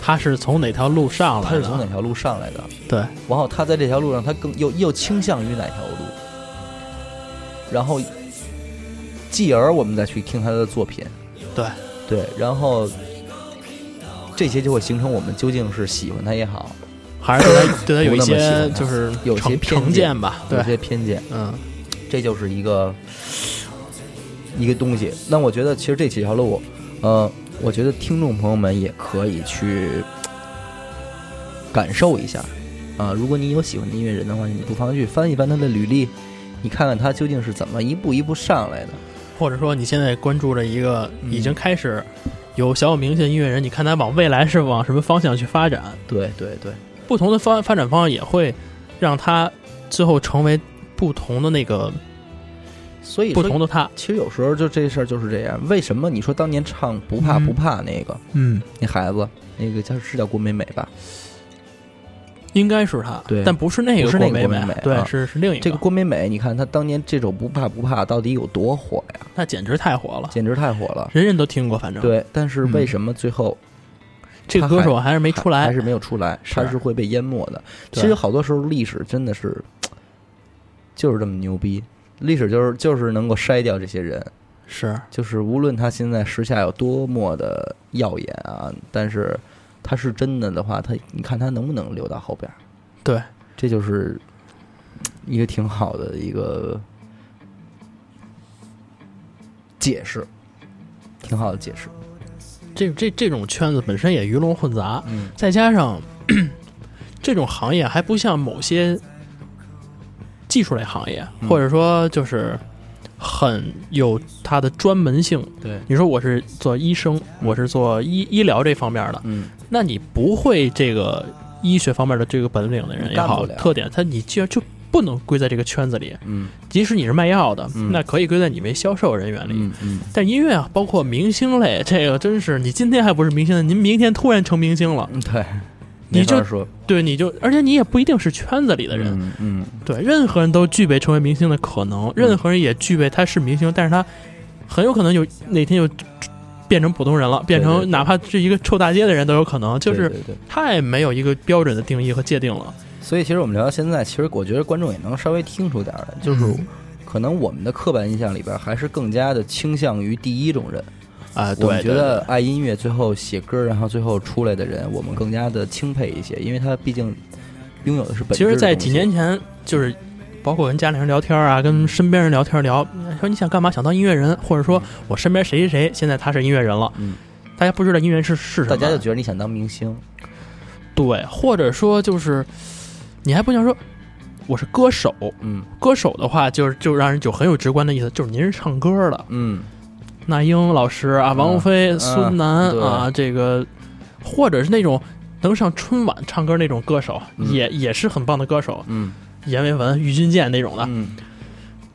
他是从哪条路上来的？他是从哪条路上来的，对，然后他在这条路上他更又又倾向于哪条路，然后继而我们再去听他的作品，对对，然后这些就会形成我们究竟是喜欢他也好，还是对他对他有一不那么喜些欢他就是有些成偏见成见吧？有对，些偏见，嗯，这就是一个一个东西。那我觉得其实这几条路，呃，我觉得听众朋友们也可以去感受一下啊、如果你有喜欢的音乐人的话，你不妨去翻一翻他的履历，你看看他究竟是怎么一步一步上来的。或者说你现在关注着一个嗯已经开始有小有名气的音乐人，你看他往未来是往什么方向去发展？对对对，不同的方发展方向也会让他最后成为不同的那个所以不同的他。其实有时候就这事儿就是这样。为什么你说当年唱不怕嗯不怕那个、嗯，那孩子，那个叫是叫郭美美吧？应该是他，对但不是那不是那个郭美美美对，啊是是另一个。这个郭美美，你看她当年这首《不怕不怕》到底有多火呀？那简直太火了，简直太火了。人人都听过，反正对，但是嗯为什么最后这个歌手还是没出来，还是没有出来？是他是会被淹没的。其实好多时候历史真的是 就是这么牛逼，历史就是就是能够筛掉这些人，是就是无论他现在时下有多么的耀眼啊，但是他是真的的话，他你看他能不能留到后边儿？对，这就是一个挺好的一个解释，挺好的解释。这这这种圈子本身也鱼龙混杂，嗯再加上 这种行业还不像某些技术类行业，嗯或者说就是很有它的专门性。对，你说我是做医生，我是做医医疗这方面的，嗯那你不会这个医学方面的这个本领的人也好特点，他你既然就不能归在这个圈子里。嗯。即使你是卖药的，嗯。那可以归在你为销售人员里。嗯嗯，但音乐啊，包括明星类，这个真是你今天还不是明星，您明天突然成明星了，嗯对，你就说。对，你就而且你也不一定是圈子里的人，嗯嗯。对，任何人都具备成为明星的可能，任何人也具备他是明星，但是他很有可能有哪天就变成普通人了，变成哪怕是一个臭大街的人都有可能，就是。太没有一个标准的定义和界定了。所以其实我们聊到现在，其实我觉得观众也能稍微听出点儿来，就是嗯可能我们的刻板印象里边还是更加的倾向于第一种人。啊，我对，对们觉得爱音乐，最后写歌，然后最后出来的人，我们更加的钦佩一些，因为他毕竟拥有的是本质其实，在几年前，就是包括跟家里人聊天啊，跟身边人聊天聊，说你想干嘛？想当音乐人，或者说我身边谁谁谁现在他是音乐人了，嗯，大家不知道音乐是是什么，大家就觉得你想当明星，对，或者说就是你还不想说我是歌手，嗯。歌手的话就是就让人就很有直观的意思，就是您是唱歌的，嗯。那英老师啊，王菲、嗯。孙楠对。啊，这个或者是那种能上春晚唱歌那种歌手，嗯。也也是很棒的歌手，嗯阎维文、郁钧剑那种的。嗯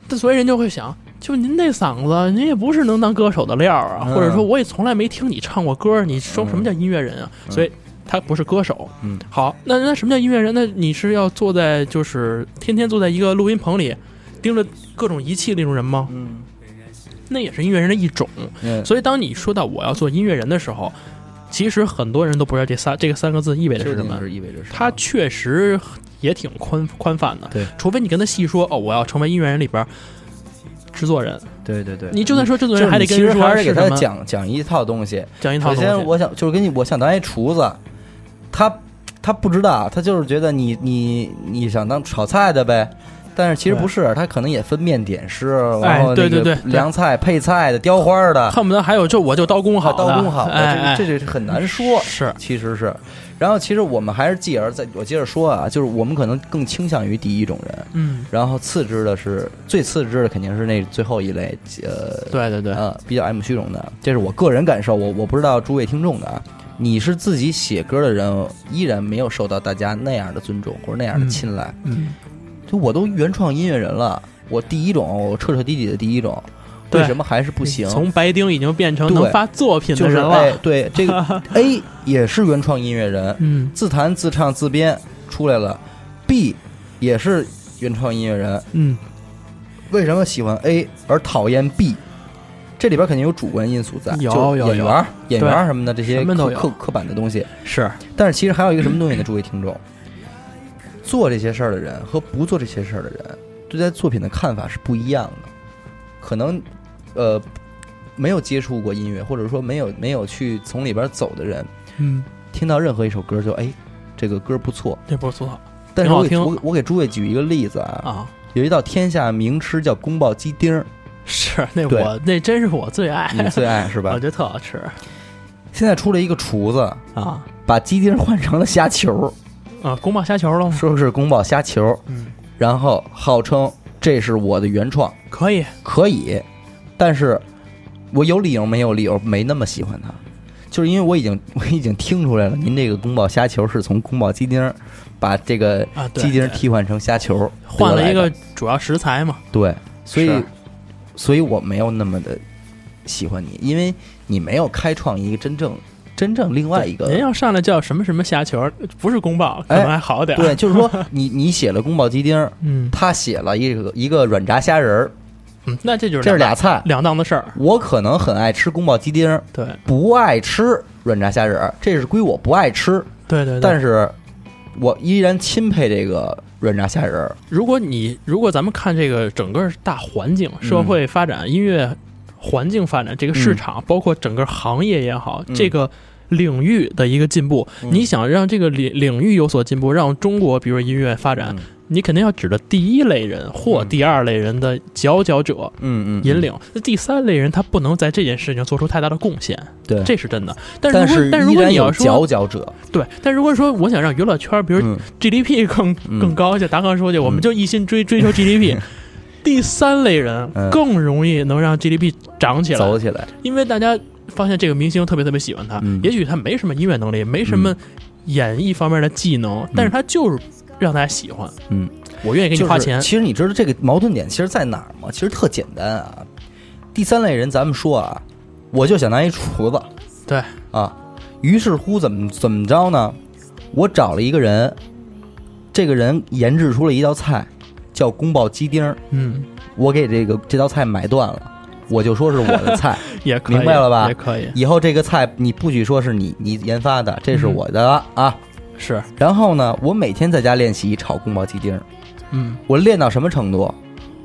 但所以人就会想，就您那嗓子，您也不是能当歌手的料啊，嗯或者说我也从来没听你唱过歌，你说嗯什么叫音乐人啊？嗯所以他不是歌手。嗯好，那那什么叫音乐人？那你是要坐在就是天天坐在一个录音棚里，盯着各种仪器那种人吗？嗯那也是音乐人的一种。嗯，所以当你说到我要做音乐人的时候，其实很多人都不知道这三这个三个字意味着是什么。是意味着什么？它确实也挺宽宽泛的，对。除非你跟他细说哦，我要成为音乐人里边儿制作人，对对对，你就算说制作人，还得你其实跟人说还是给他讲讲一套东西。讲一套东西。首先，我想就是跟你，我想当一厨子，他他不知道，他就是觉得你你你想当炒菜的呗。但是其实不是，他可能也分面点师，然后哎对对对对。凉菜配菜的、雕花的，恨不得还有就我就刀工好，刀工好这这这很难说。是。其实是，然后其实我们还是继而再我接着说啊，就是我们可能更倾向于第一种人，嗯，然后次之的是最次之的肯定是那最后一类，呃，对对对，呃，比较爱慕虚荣的，这是我个人感受，我我不知道诸位听众的啊。你是自己写歌的人，依然没有受到大家那样的尊重或者那样的嗯青睐。嗯，就我都原创音乐人了，我第一种，我彻彻底底的第一种，对为什么还是不行？从白丁已经变成对能发作品就是的人了，，哎对这个 A 也是原创音乐人，嗯自弹自唱自编出来了，B 也是原创音乐人，嗯，为什么喜欢 A 而讨厌 B？这里边肯定有主观因素在，有演员、演员什么的这些刻刻板的东西。是但是其实还有一个什么东西呢？诸位听众，做这些事儿的人和不做这些事儿的人，对待作品的看法是不一样的。可能呃没有接触过音乐，或者说没有没有去从里边走的人，嗯，听到任何一首歌就哎这个歌不错。这不错但是我给我我给诸位举一个例子啊，啊，有一道天下名吃叫宫保鸡丁儿，是那我那真是我最爱，你最爱是吧 我？觉得特好吃现在出了一个厨子，啊把鸡丁换成了虾球，啊，宫保虾球了吗？说是宫保虾球，嗯，然后号称这是我的原创，可以，可以，但是我有理由没有理由没那么喜欢它，就是因为我已经 我已经听出来了，您这个宫保虾球是从宫保鸡丁儿把这个啊对鸡丁儿替换成虾球，换了一个主要食材嘛，对，所以是。所以我没有那么的喜欢你，因为你没有开创一个真正真正另外一个人要上来叫什么什么虾球，不是宫保，可哎能还好点儿。对，就是说你 你写了宫保鸡丁儿，嗯。他写了一个一个软炸虾仁儿，嗯，那这就是这是两俩菜。两档的事儿。我可能很爱吃宫保鸡丁儿，对不爱吃软炸虾仁儿，这是归我不爱吃，对对对。但是我依然钦佩这个软炸虾仁儿。如果你如果咱们看这个整个大环境、社会发展、音乐环境发展，这个市场、包括整个行业也好，嗯这个领域的一个进步，嗯。你想让这个领领域有所进步，让中国比如说音乐发展，嗯。你肯定要指着第一类人或嗯。第二类人的佼佼者。嗯嗯，引领，那第三类人他不能在这件事情做出太大的贡献，对，这是真的。但是但如果你要说佼佼者，对，但如果说我想让娱乐圈，比如嗯。GDP 更嗯。更高，一些达康说的，我们就一心追追求 GDP。第三类人嗯。更容易能让 GDP 涨起来，走起来，因为大家发现这个明星特别特别喜欢他，嗯也许他没什么音乐能力，没什么演艺方面的技能，但是他就是让大家喜欢。嗯，我愿意给你就是花钱。其实你知道这个矛盾点其实在哪儿吗？其实特简单啊。第三类人，咱们说啊，我就想当一厨子对，啊。于是乎，怎么怎么着呢？我找了一个人，这个人研制出了一道菜，叫宫保鸡丁儿。嗯，我给这个这道菜买断了，我就说是我的菜。也可以，明白了吧也可以，以后这个菜你不许说是你你研发的，这是嗯我的了啊。是，然后呢，我每天在家练习炒宫保鸡丁儿。嗯，我练到什么程度？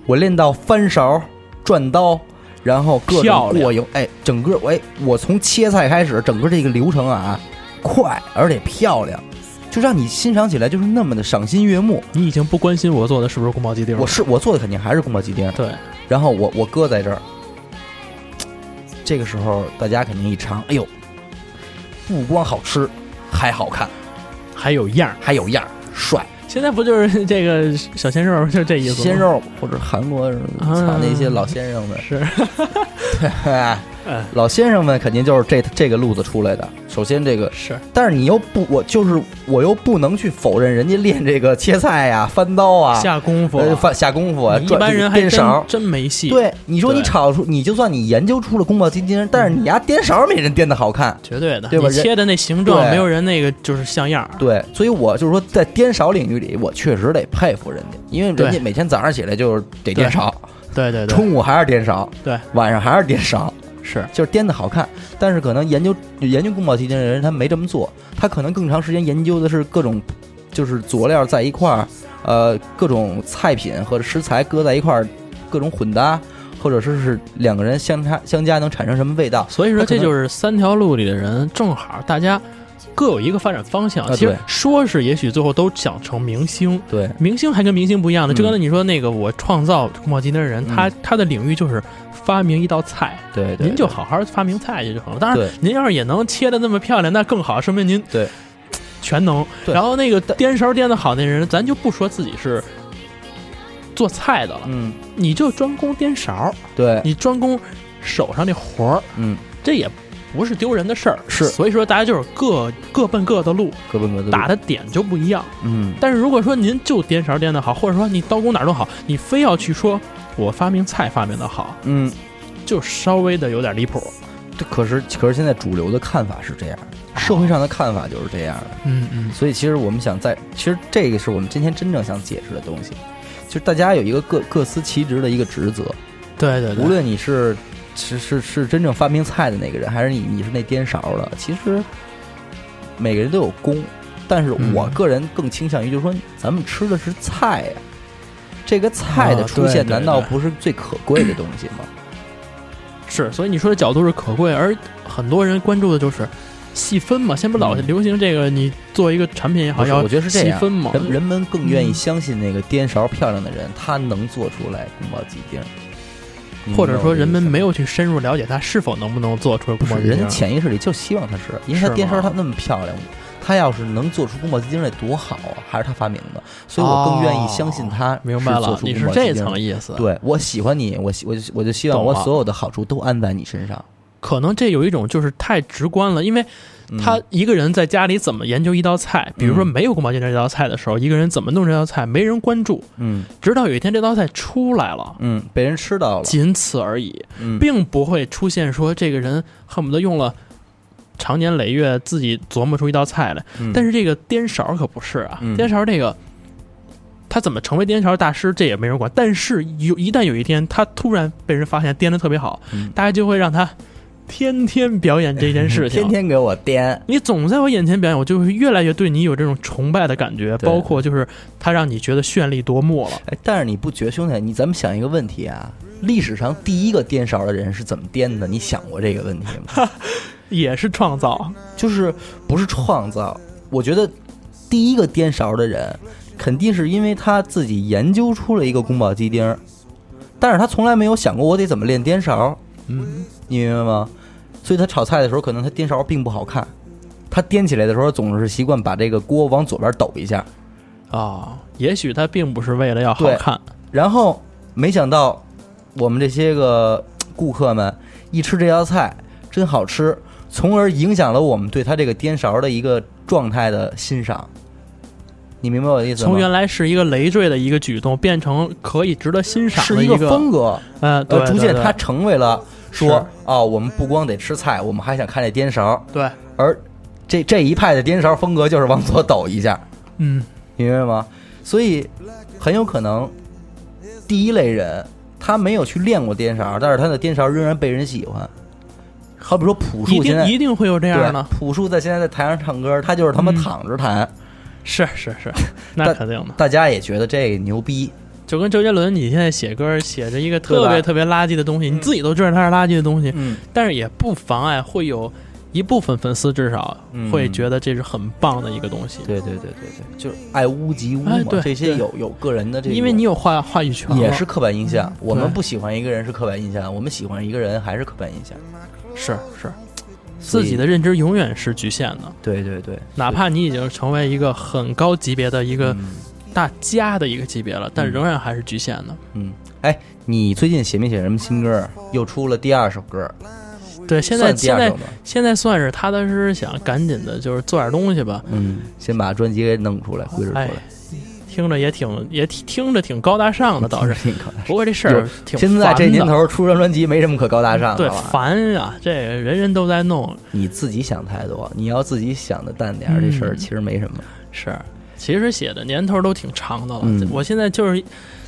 我练到翻勺、转刀，然后各种过油。哎，整个哎，我从切菜开始，整个这个流程啊，快而且漂亮。就让你欣赏起来就是那么的赏心悦目。你已经不关心我做的是不是宫保鸡丁了，我是我做的肯定还是宫保鸡丁，对，然后我我搁在这儿，这个时候大家肯定一尝，哎呦，不光好吃，还好看，还有样儿。还有样儿，帅。现在不就是这个小鲜肉，就这意思吗？鲜肉或者韩国人，啊操那些老先生们，是，哎哎，老先生们肯定就是这这个路子出来的。首先这个，是。但是你又不，我就是我又不能去否认人家练这个切菜呀、翻刀啊、下功夫，呃翻下功夫啊，一般人还真颠勺。真没戏。，对，你说你炒出，你就算你研究出了宫保鸡丁，但是你丫颠勺没人颠的好看。绝对的，对吧？切的那形状，没有人那个就是像样儿。对，所以我就是说，在颠勺领域里，我确实得佩服人家，因为人家每天早上起来就是得颠勺，对对对，中午还是颠勺，对，晚上还是颠勺，是就是颠的好看。但是可能研究研究宫保鸡丁的人，他没这么做，他可能更长时间研究的是各种就是佐料在一块儿，呃，各种菜品或者食材搁在一块儿，各种混搭，或者说是两个人相差相加能产生什么味道。所以说，这就是三条路里的人，正好大家各有一个发展方向。啊其实说是，也许最后都想成明星，对，明星还跟明星不一样的。嗯。就刚才你说那个，我创造宫保鸡丁的人，嗯。他他的领域就是发明一道菜，对对，您就好好发明菜去就好了。当然，您要是也能切的那么漂亮，那更好，说明您对。全能。然后那个颠勺颠的好那人，咱就不说自己是做菜的了，嗯，你就专攻颠勺，对，你专攻手上那活儿，嗯，这也不是丢人的事儿。是所以说大家就是各各奔各的路，各奔各的路打的点就不一样。嗯，但是如果说您就颠勺颠的好，或者说你刀工哪儿都好，你非要去说我发明菜发明的好，嗯，就稍微的有点离谱。这可是可是现在主流的看法是这样的，社会上的看法就是这样的。嗯嗯，所以其实我们想在，其实这个是我们今天真正想解释的东西，就是大家有一个各各司其职的一个职责，对对对，无论你是是是是真正发明菜的那个人，还是你你是那颠勺的，其实每个人都有功，但是嗯我个人更倾向于就是说，咱们吃的是菜呀、这个菜的啊出现难道不是最可贵的东西吗？是，所以你说的角度是可贵，而很多人关注的就是细分嘛。现在不老嗯流行这个，你做一个产品也好，要我觉得是这样细分嘛。人人们更愿意嗯相信那个颠勺漂亮的人，他能做出来宫保鸡丁。你或者说人们没有去深入了解它是否能不能做出宫保鸡丁不是人家。潜意识里就希望它是，因为他是吗颠勺他那么漂亮，它要是能做出宫保鸡丁那多好啊！还是他发明的，所以我更愿意相信他哦明白了，你是这层意思。，对我喜欢你，我希我就我就希望我所有的好处都安在你身上。可能这有一种就是太直观了，因为嗯他一个人在家里怎么研究一道菜，比如说嗯没有宫保鸡丁这道菜的时候，一个人怎么弄这道菜，没人关注，嗯直到有一天这道菜出来了。嗯，被人吃到了，仅此而已，嗯，并不会出现说这个人恨不得用了长年累月自己琢磨出一道菜来。嗯但是这个颠勺可不是啊，嗯颠勺这个他怎么成为颠勺大师，这也没人管。但是有一旦有一天他突然被人发现颠的特别好，嗯大家就会让他天天表演这件事情，天天给我颠，你总在我眼前表演，我就会越来越对你有这种崇拜的感觉，包括就是他让你觉得绚丽夺目了。哎，但是你不觉得兄弟，你咱们想一个问题啊，历史上第一个颠勺的人是怎么颠的？你想过这个问题吗？也是创造，就是不是创造？我觉得第一个颠勺的人，肯定是因为他自己研究出了一个宫保鸡丁儿，但是他从来没有想过我得怎么练颠勺，嗯，你明白吗？所以他炒菜的时候，可能他颠勺并不好看，他颠起来的时候总是习惯把这个锅往左边抖一下，啊、也许他并不是为了要好看，然后没想到我们这些个顾客们一吃这道菜真好吃，从而影响了我们对他这个颠勺的一个状态的欣赏。你明白我的意思吗？从原来是一个累赘的一个举动，变成可以值得欣赏的是一个风格，嗯，对呃，逐渐对它成为了说啊哦，我们不光得吃菜，我们还想看这颠勺，对，而这这一派的颠勺风格就是往左抖一下，嗯，明白吗？所以很有可能第一类人他没有去练过颠勺，但是他的颠勺仍然被人喜欢。好比说朴树现在定一定会有这样对的，朴树在现在在台上唱歌，他就是他妈嗯躺着弹，是是是，那肯定的。大家也觉得这个牛逼。就跟周杰伦，你现在写歌写着一个特别特别垃圾的东西，你自己都知道它是垃圾的东西，嗯，但是也不妨碍会有一部分粉丝至少会嗯觉得这是很棒的一个东西，对对对对对，就是爱屋及乌嘛，哎对这些有有个人的这个，因为你有话话语权了，也是刻板印象。我们不喜欢一个人是刻板印象，我们喜欢一个人还是刻板印象。是是自己的认知永远是局限的，对对对，哪怕你已经成为一个很高级别的一个嗯大家的一个级别了，但嗯仍然还是局限的。嗯，哎，你最近写没写什么新歌？又出了第二首歌，对，现在现在？现在算是踏踏实实想赶紧的，就是做点东西吧。嗯，先把专辑给弄出来，归置出来哎。听着也挺也挺听着挺高大上的，倒是。挺高大上不过这事儿挺现在这年头出张专辑没什么可高大上对的对。烦啊，这个人人都在弄，你自己想太多，你要自己想的淡点儿，这事儿嗯其实没什么。是，其实写的年头都挺长的了。嗯我现在就是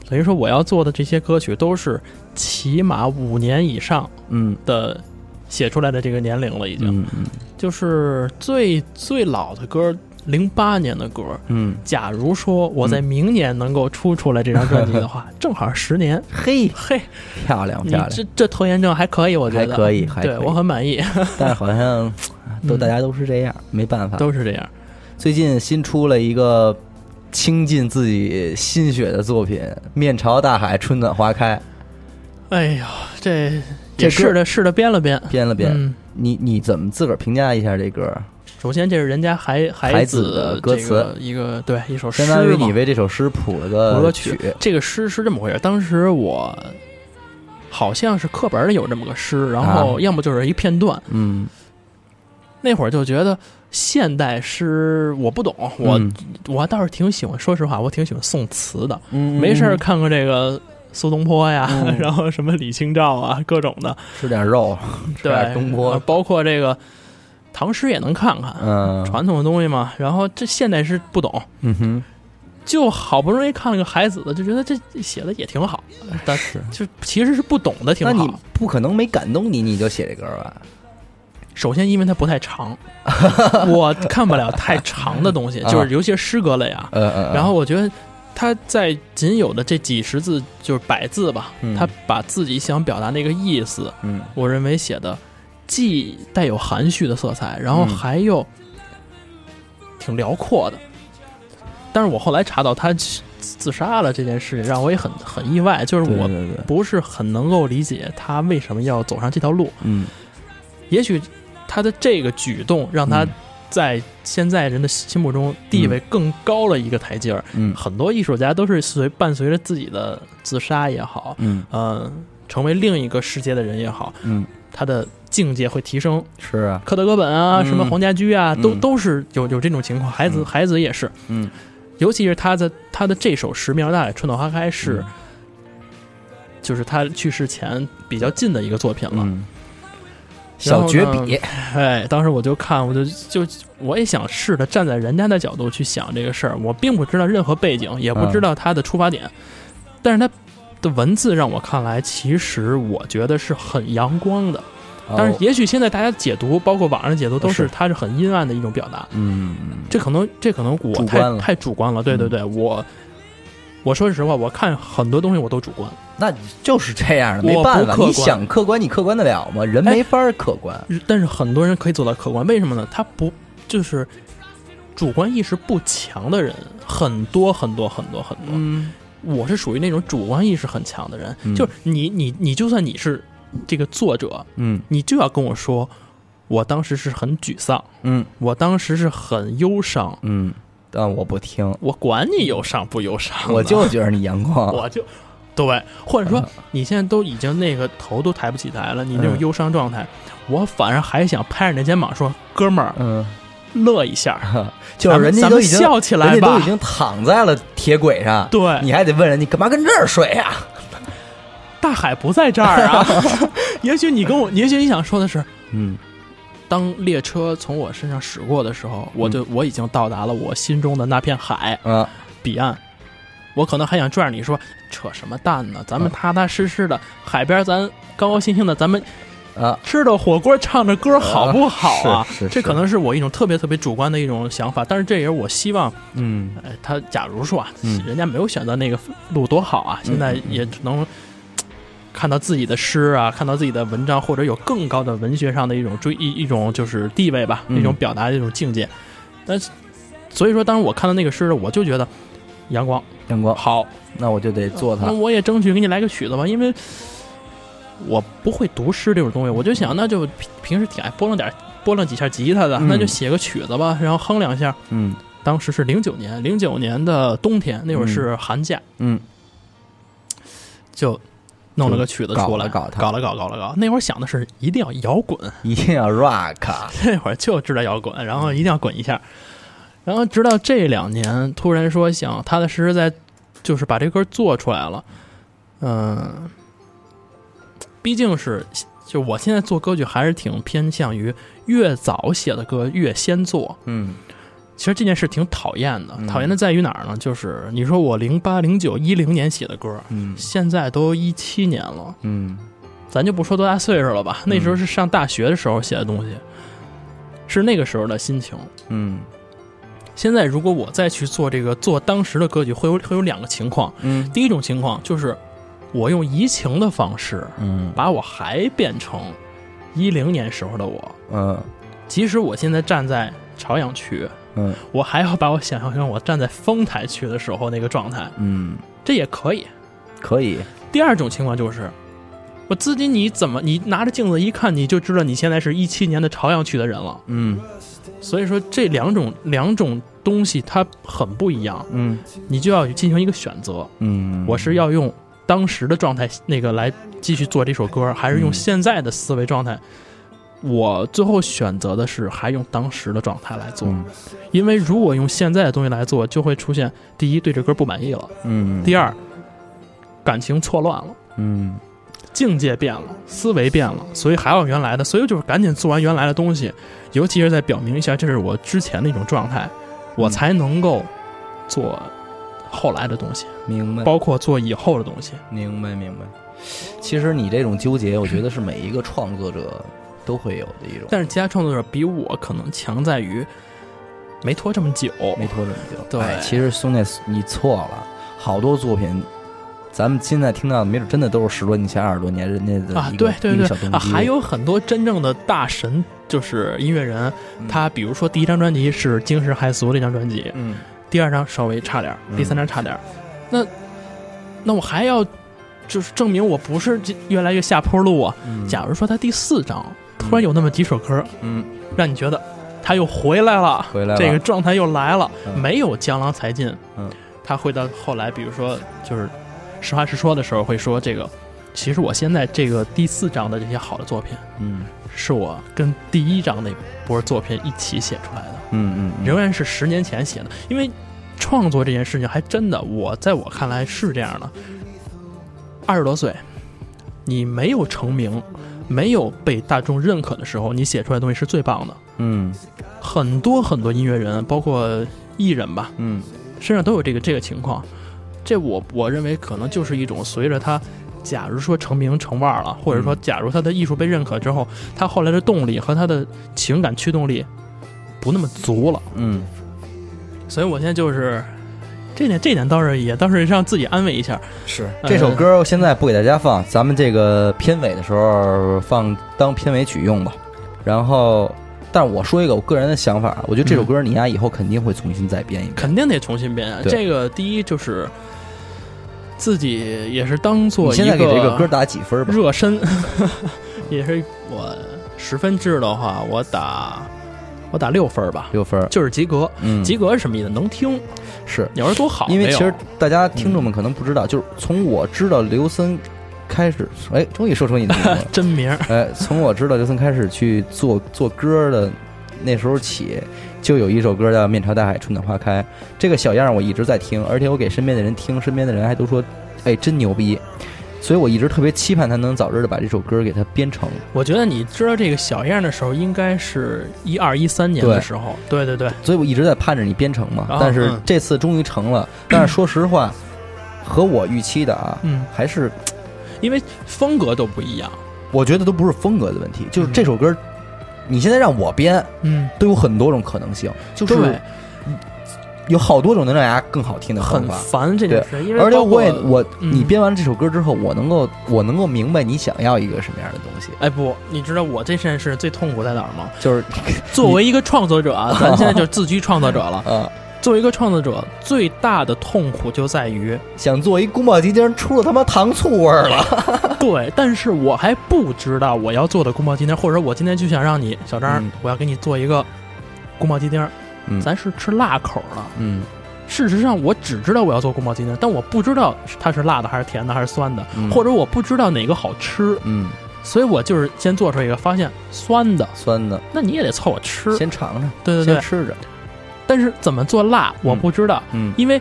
等于说我要做的这些歌曲都是起码五年以上嗯的写出来的这个年龄了，已经、嗯嗯就是最最老的歌，零八年的歌。嗯，假如说我在明年能够出出来这张专辑的话，正好十年。嘿，嘿，漂亮漂亮，这这拖延症还可以，我觉得还可以还对我很满意，但是好像 都嗯大家都是这样，没办法。都是这样。最近新出了一个倾尽自己心血的作品《面朝大海，春暖花开哎呀，这这歌也是的，是的，编了编》，。编了编。嗯，你你怎么自个儿评价一下这歌？首先这是人家孩孩子歌这个一个对一首诗相当于你为这首诗谱了个谱了曲。这个诗是这么回事，当时我好像是课本里有这么个诗，然后啊要么就是一片段。嗯，那会儿就觉得现代诗我不懂，我、嗯我倒是挺喜欢，说实话，我挺喜欢宋词的。嗯没事儿看看这个苏东坡呀，嗯 然后什么李清照啊，各种的，吃点肉，吃对点，东呃坡。包括这个唐诗也能看看。嗯，传统的东西嘛，然后这现代诗不懂，嗯哼，就好不容易看了个孩子的，就觉得这写的也挺好，但是。就其实是不懂的挺好那你。不可能没感动你，你就写这歌吧？首先，因为它不太长，我看不了太长的东西，啊就是尤其是诗歌类啊。嗯嗯。然后我觉得他在仅有的这几十字，就是百字吧，嗯他把自己想表达那个意思，嗯我认为写的既带有含蓄的色彩，然后嗯还有挺辽阔的。但是我后来查到他自自杀了这件事情，让我也很很意外，就是我不是很能够理解他为什么要走上这条路。嗯也许他的这个举动让他嗯。在现在人的心目中地位更高了一个台阶儿。嗯。很多艺术家都是随伴随着自己的自杀也好，嗯。呃、成为另一个世界的人也好，嗯，他的境界会提升。是啊，科德·戈本啊，嗯。什么黄家驹啊，都嗯。都是有有这种情况。孩子嗯。孩子也是，嗯。尤其是他的他的这首诗《面朝大海，春暖花开》是，嗯。就是他去世前比较近的一个作品了。嗯，小绝笔，哎，当时我就看，我就就我也想试着站在人家的角度去想这个事儿。我并不知道任何背景，也不知道他的出发点，但是他的文字让我看来，其实我觉得是很阳光的。但是哦也许现在大家解读，包括网上解读，都是是它是很阴暗的一种表达。嗯，这可能这可能我太太主观了。对对嗯对，我我说实话，我看很多东西我都主观。那就是这样的，没办法，你想客观，你客观得了吗？人没法客观。但是很多人可以做到客观，为什么呢？他不就是主观意识不强的人很多很多很多很多。嗯我是属于那种主观意识很强的人，嗯就是你你你就算你是这个作者，嗯你就要跟我说，我当时是很沮丧，嗯我当时是很忧伤，嗯，但我不听，我管你忧伤不忧伤，我就觉得你阳光。我就。对，或者说嗯你现在都已经那个头都抬不起来了，你那种嗯忧伤状态，我反而还想拍着你的肩膀说：“哥们儿，嗯，乐一下，就是人家都已经笑起来吧人家都已经躺在了铁轨上，对，你还得问人你干嘛跟这儿睡呀？大海不在这儿啊。也许你跟我，也许你想说的是，嗯当列车从我身上驶过的时候，我就我已经到达了我心中的那片海嗯彼岸。我可能还想拽着你说，扯什么淡呢？咱们踏踏实实的海边，咱高高兴兴的，咱们啊，吃着火锅，唱着歌，好不好啊？这可能是我一种特别特别主观的一种想法，但是这也是我希望，嗯。呃，他假如说啊，嗯。人家没有选择那个路多好啊，现在也只能看到自己的诗啊，看到自己的文章，或者有更高的文学上的一种追一一种就是地位吧，嗯。一种表达的一种境界。但是所以说，当时我看到那个诗，我就觉得阳光。阳光，好，那我就得做它。那。我也争取给你来个曲子吧，因为我不会读诗这种东西，我就想那就平平时挺爱拨弄点拨弄几下吉他的，嗯。那就写个曲子吧，然后哼两下。嗯。当时是零九年，零九年的冬天，那会儿是寒假，嗯。就弄了个曲子出来，搞了搞它搞了搞，搞了搞。那会儿想的是一定要摇滚，一定要 rock。那会儿就知道摇滚，然后一定要滚一下。然后直到这两年，突然说想踏踏实实在，就是把这歌做出来了。嗯，毕竟是，就我现在做歌曲还是挺偏向于越早写的歌越先做。嗯其实这件事挺讨厌的嗯，讨厌的在于哪儿呢？就是你说我零八、零九、一零年写的歌，嗯。现在都一七年了，嗯。咱就不说多大岁数了吧，那时候是上大学的时候写的东西，是那个时候的心情。嗯。现在如果我再去做这个做当时的歌曲，会有会有两个情况。嗯。第一种情况就是我用移情的方式，嗯。把我还变成一零年时候的我，嗯。即使我现在站在朝阳区，嗯我还要把我想象成我站在丰台区的时候那个状态，嗯，这也可以。可以。第二种情况就是，我自己你怎么你拿着镜子一看，你就知道你现在是一七年的朝阳区的人了。嗯所以说这两种两种东西它很不一样，嗯你就要进行一个选择。嗯，我是要用当时的状态那个来继续做这首歌，还是用嗯现在的思维状态？我最后选择的是还用当时的状态来做，嗯。因为如果用现在的东西来做，就会出现第一对这歌不满意了，嗯。第二感情错乱了。嗯。境界变了，思维变了，所以还要原来的，所以就是赶紧做完原来的东西，尤其是在表明一下这是我之前的一种状态，我才能够做后来的东西，明白。包括做以后的东西。明白明白。其实你这种纠结，我觉得是每一个创作者都会有的一种。但是其他创作者比我可能强在于没拖这么久，没拖这么久。对。哎其实兄弟你错了，好多作品，咱们现在听到的，没准真的都是十多年前、二十多年人家的啊，对对对。啊，还有很多真正的大神，就是音乐人，嗯。他比如说第一张专辑是《惊世骇俗》这张专辑，嗯。第二张稍微差点第三张差点儿，那那我还要就是证明我不是这越来越下坡路啊。嗯。假如说他第四张突然有那么几首歌，嗯让你觉得他又回来了，回来了这个状态又来了，嗯没有江郎才尽，嗯，他会到后来，比如说就是实话实说的时候会说这个。其实我现在这个第四章的这些好的作品，嗯是我跟第一章那波作品一起写出来的。嗯嗯嗯仍然是十年前写的，因为创作这件事情还真的，我在我看来是这样的。二十多岁，你没有成名，没有被大众认可的时候，你写出来的东西是最棒的。嗯很多很多音乐人，包括艺人吧，嗯身上都有这个这个情况。这我我认为可能就是一种随着他，假如说成名成腕了，或者说嗯假如他的艺术被认可之后，他后来的动力和他的情感驱动力不那么足了。嗯所以我现在就是这点，这点倒是也倒是让自己安慰一下。是呃这首歌现在不给大家放，咱们这个片尾的时候放当片尾曲用吧。然后，但是我说一个我个人的想法，我觉得这首歌你丫以后肯定会重新再编一遍。肯定得重新编啊。这个第一就是自己也是当做现在给这个歌打几分吧？热身，也是我十分制的话，我打我打六分吧，六分，就是及格。嗯，及格是什么意思？能听。是你要是多好，因为其实大家听众们可能不知道，就是从我知道刘森开始，哎，终于说出你的名字了。真名儿哎，从我知道刘森开始去做做歌的那时候起，就有一首歌叫《面朝大海，春暖花开》。这个小样儿我一直在听，而且我给身边的人听，身边的人还都说，哎，真牛逼。所以我一直特别期盼他能早日的把这首歌给他编成。我觉得你知道这个小样的时候，应该是一二一三年的时候。对对对，所以我一直在盼着你编成嘛。哦但是嗯这次终于成了。但是说实话，和我预期的啊，嗯，还是因为风格都不一样。我觉得都不是风格的问题，就是这首歌，你现在让我编，嗯，都有很多种可能性。就是对，有好多种能让大家更好听的方很法。烦这件事，因为而且包括我也我嗯你编完这首歌之后，我能够我能够明白你想要一个什么样的东西，哎不，你知道我这件事最痛苦在哪儿吗？就是 作为一个创作者啊，咱现在就自居创作者了。呃，作为一个创作者，最大的痛苦就在于，想做一宫保鸡丁，出了他妈糖醋味儿了。对，但是我还不知道我要做的宫保鸡丁，或者我今天就想让你小张，嗯我要给你做一个宫保鸡丁，嗯咱是吃辣口的。嗯事实上，我只知道我要做宫保鸡丁，但我不知道它是辣的还是甜的还是酸的，嗯或者我不知道哪个好吃，嗯，所以我就是先做出一个，发现酸的，酸的，那你也得凑合吃。先尝尝，对对对，先吃着。但是怎么做辣我不知道，嗯因为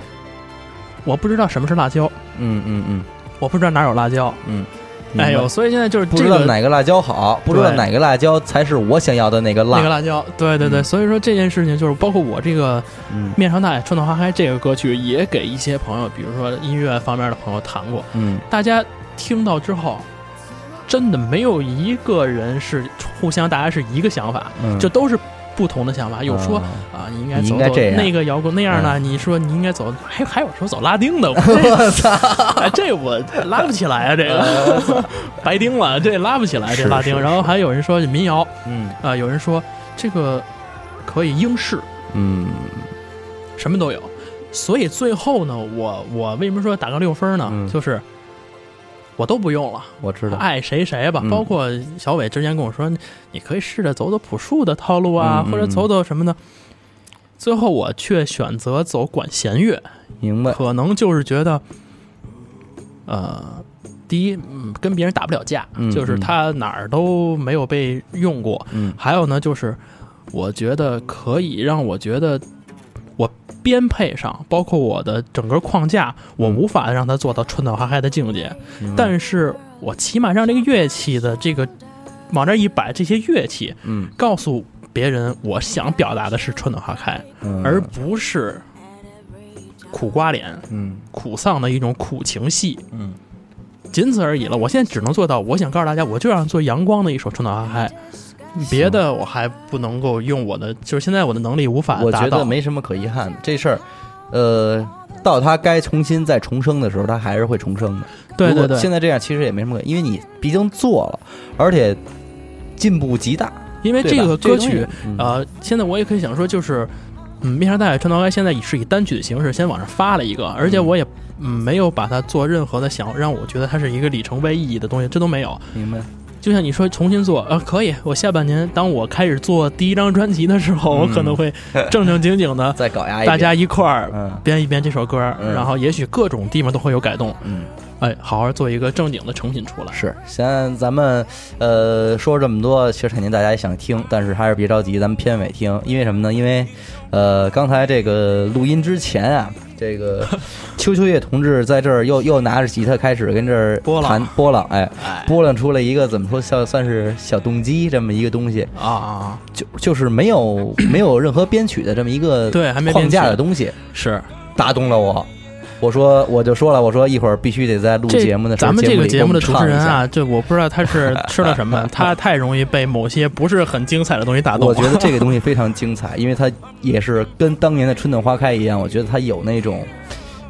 我不知道什么是辣椒，嗯嗯嗯我不知道哪有辣椒。嗯，哎呦，所以现在就是不知道哪个辣椒好，不知道哪个辣椒才是我想要的那个辣。那个辣椒，对对对，嗯。所以说这件事情就是包括我这个《嗯。面朝大海，春暖花开》这个歌曲，也给一些朋友，比如说音乐方面的朋友谈过，嗯。大家听到之后，真的没有一个人是互相大家是一个想法，嗯，就都是不同的想法。有说啊啊，你应该走走那个摇滚那样的，你说你应该走，还还有说走拉丁的，我这哎这我拉不起来啊，这个。白丁了，这拉不起来这拉丁。然后还有人说民谣嗯。啊，有人说这个可以英式，嗯。什么都有。所以最后呢，我我为什么说打个六分呢？嗯。就是我都不用了，我知道。爱谁谁吧。嗯包括小伟之前跟我说，你可以试着走走朴树的套路啊，或者走走什么的。最后我却选择走管弦乐，明白。可能就是觉得，呃，第一，嗯，跟别人打不了架，嗯就是嗯他哪儿都没有被用过。嗯还有呢，就是我觉得可以让我觉得我编配上，包括我的整个框架，我无法让它做到春暖花开的境界，但是我起码让这个乐器的这个往这一摆，这些乐器嗯。告诉别人，我想表达的是春暖花开，嗯。而不是苦瓜脸、嗯。苦丧的一种苦情戏。嗯。仅此而已了。我现在只能做到，我想告诉大家，我就要做阳光的一首《春暖花开》，别的我还不能够用我的，就是现在我的能力无法达到我觉。得没什么可遗憾的。这事儿，呃，到他该重新再重生的时候，他还是会重生的。对对对，现在这样其实也没什么可，因为你毕竟做了，而且进步极大。因为这个歌曲，，呃，现在我也可以想说，就是，嗯，《面朝大海，春暖花开》现在是以单曲的形式先往上发了一个，而且我也。嗯，没有把它做任何的想让我觉得它是一个里程碑意义的东西，这都没有。明白。就像你说重新做，呃，可以。我下半年当我开始做第一张专辑的时候，嗯我可能会正正经经的 再搞压一大家一块儿嗯编一编这首歌，嗯然后也许各种地方都会有改动，嗯哎，好好做一个正经的成品出来。是。现在咱们呃说这么多，其实肯定大家也想听，但是还是别着急，咱们片尾听，因为什么呢？因为呃刚才这个录音之前啊。这个 邱秋叶同志在这儿又又拿着吉他开始跟这儿拨浪。弹拨浪，哎，哎，拨浪出了一个怎么说算算是小动机这么一个东西，啊啊，就就是没有没有任何编曲的这么一个对，还没框架的东西，是。打动了我。我说我就说了，我说一会儿必须得在录节目的时候，咱们这个节目的主持人啊，这我不知道他是吃了什么，他太容易被某些不是很精彩的东西打动。我觉得这个东西非常精彩，因为它也是跟当年的春暖花开一样，我觉得它有那种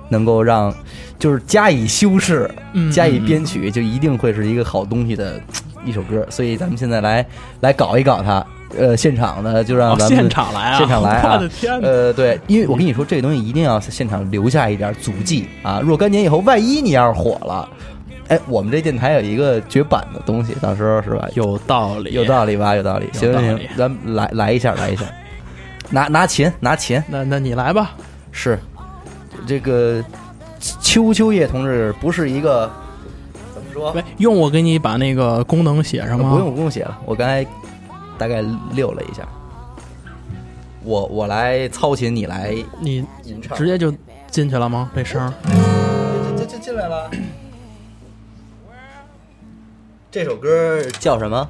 能够让就是加以修饰、嗯加以编曲，就一定会是一个好东西的一首歌。所以咱们现在来来搞一搞它，呃，现场呢就让哦咱们现场来啊，现场来啊 我的天哪！呃，对，因为我跟你说，这个东西一定要在现场留下一点足迹啊！若干年以后，万一你要是火了，哎，我们这电台有一个绝版的东西，到时候是吧？有道理，有道理吧？有道理。行行咱们来来一下，来一下，拿拿琴，拿琴，那那你来吧，是这个秋秋叶同志不是一个怎么说？喂，用我给你把那个功能写上吗？不用不用写了，我刚才大概溜了一下。我我来操琴，你来你吟唱，直接就进去了吗？这声儿就就进来了。这首歌叫什么？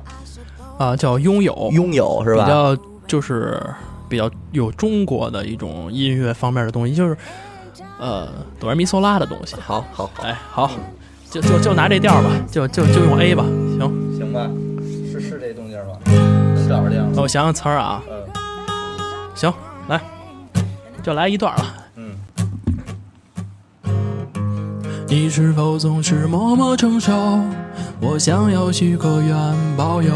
啊，叫拥有，拥有是吧？比较就是比较有中国的一种音乐方面的东西，就是呃哆来咪嗦拉的东西。好好好，哎，好，就就就拿这调儿吧，就就就用 A 吧，行。行吧？我想想词儿啊，嗯。行，来，就来一段了。嗯。你是否总是默默承受？我想要许个愿保佑。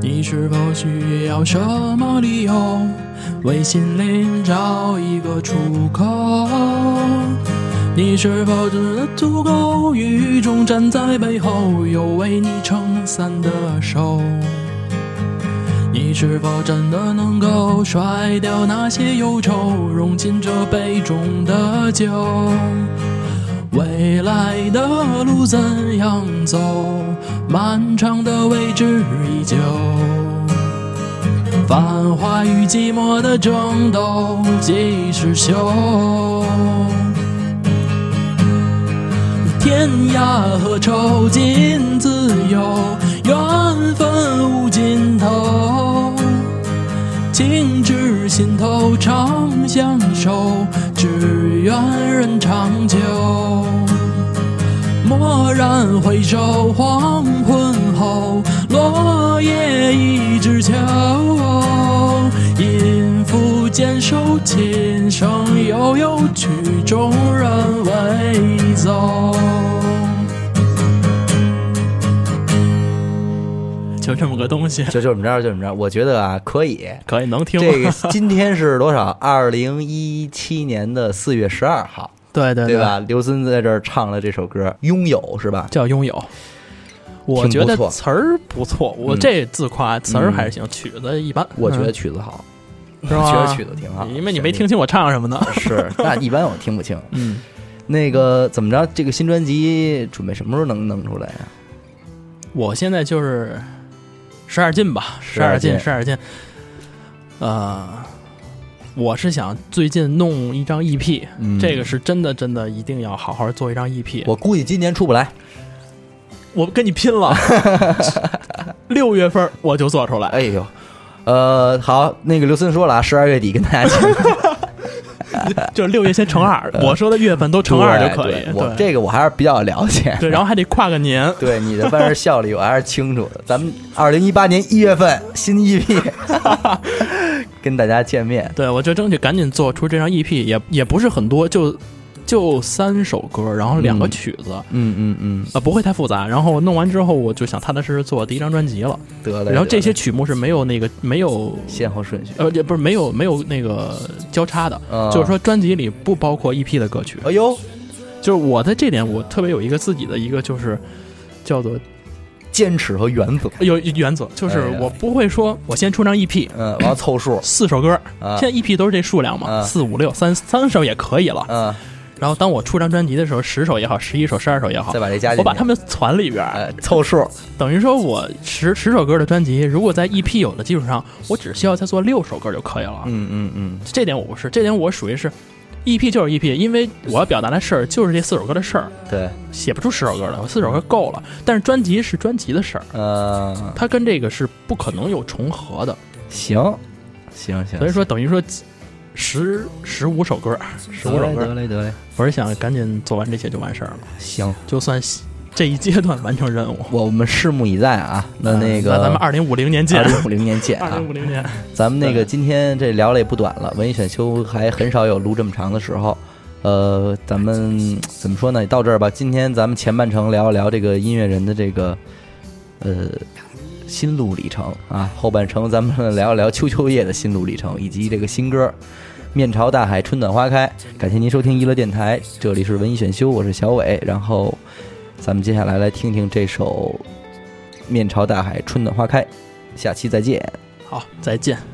你是否需要什么理由？为心灵找一个出口？你是否真的足够雨中站在背后，有为你撑伞的手？你是否真的能够甩掉那些忧愁，融进这杯中的酒？未来的路怎样走？漫长的未知依旧。繁华与寂寞的争斗几时休？天涯何愁尽自由，缘分无尽头。情至心头常相守，只愿人长久。蓦然回首，黄昏后，落叶一枝秋。坚守，琴声悠悠，曲终人未走。就这么个东西，就就这么着，就这么着。我觉得啊，可以，可以能听。这个今天是多少？二零一七年的四月十二号，对对对吧？刘森在这儿唱了这首歌《拥有》，是吧？叫《拥有》。我觉得词儿不错，我这自夸词儿还是行，曲子一般。我觉得曲子好，是吧？觉得曲子挺好，因为你没听清我唱什么呢？是，那一般我听不清。嗯，那个怎么着？这个新专辑准备什么时候能弄出来呀？我现在就是十二进吧，十二进，十二进。呃，我是想最近弄一张 EP，这个是真的，真的一定要好好做一张 EP。我估计今年出不来。我跟你拼了！六月份我就做出来。哎呦，呃，好，那个刘森说了啊，十二月底跟大家见。就是六月先乘二，我说的月份都乘二就可以。我这个我还是比较了解。对，然后还得跨个年。对，你的办事效率我还是清楚的。咱们二零一八年一月份新 EP 跟大家见面。对，我就争取赶紧做出这张 EP，也也不是很多，就。就三首歌，然后两个曲子，嗯嗯嗯，啊，不会太复杂。然后弄完之后，我就想踏踏实实做第一张专辑了。得了。然后这些曲目是没有那个没有先后顺序，呃，也不是没有没有那个交叉的，就是说专辑里不包括 EP 的歌曲。哎呦，就是我在这点我特别有一个自己的一个就是叫做坚持和原则，有原则就是我不会说我先出张 EP，嗯，完了凑数四首歌，现在 EP 都是这数量嘛，四五六三三首也可以了，嗯。然后当我出张专辑的时候，十首也好，十一首、十二首也好，再把这加进我把他们攒里边，凑数，等于说我十十首歌的专辑，如果在 EP 有的基础上，我只需要再做六首歌就可以了。嗯嗯嗯，这点我不是，这点我属于是 EP 就是 EP，因为我要表达的事儿就是这四首歌的事儿。对，写不出十首歌来，我四首歌够了。但是专辑是专辑的事儿，呃，它跟这个是不可能有重合的。行，行行，所以说等于说。十十五首歌，十五首歌，得嘞得嘞！我是想赶紧做完这些就完事儿了。行，就算这一阶段完成任务，我们拭目以待啊。那那个，那咱们二零五零年见，二零五零年见啊！二零五零年，咱们那个今天这聊了也不短了，文艺选修还很少有录这么长的时候。呃，咱们怎么说呢？到这儿吧。今天咱们前半程聊一聊这个音乐人的这个呃心路历程啊，后半程咱们聊一聊秋秋叶的心路历程，以及这个新歌。面朝大海，春暖花开。感谢您收听娱乐电台，这里是文艺选修，我是小伟。然后，咱们接下来来听听这首《面朝大海，春暖花开》。下期再见。好，再见。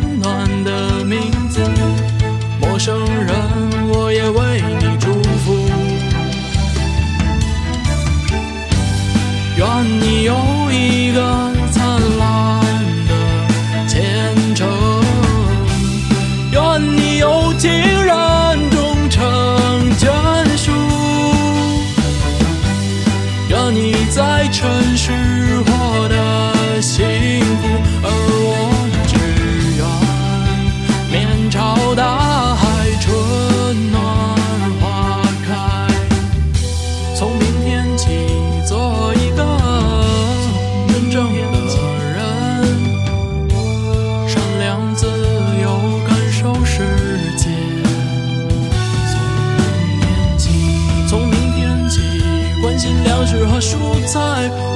从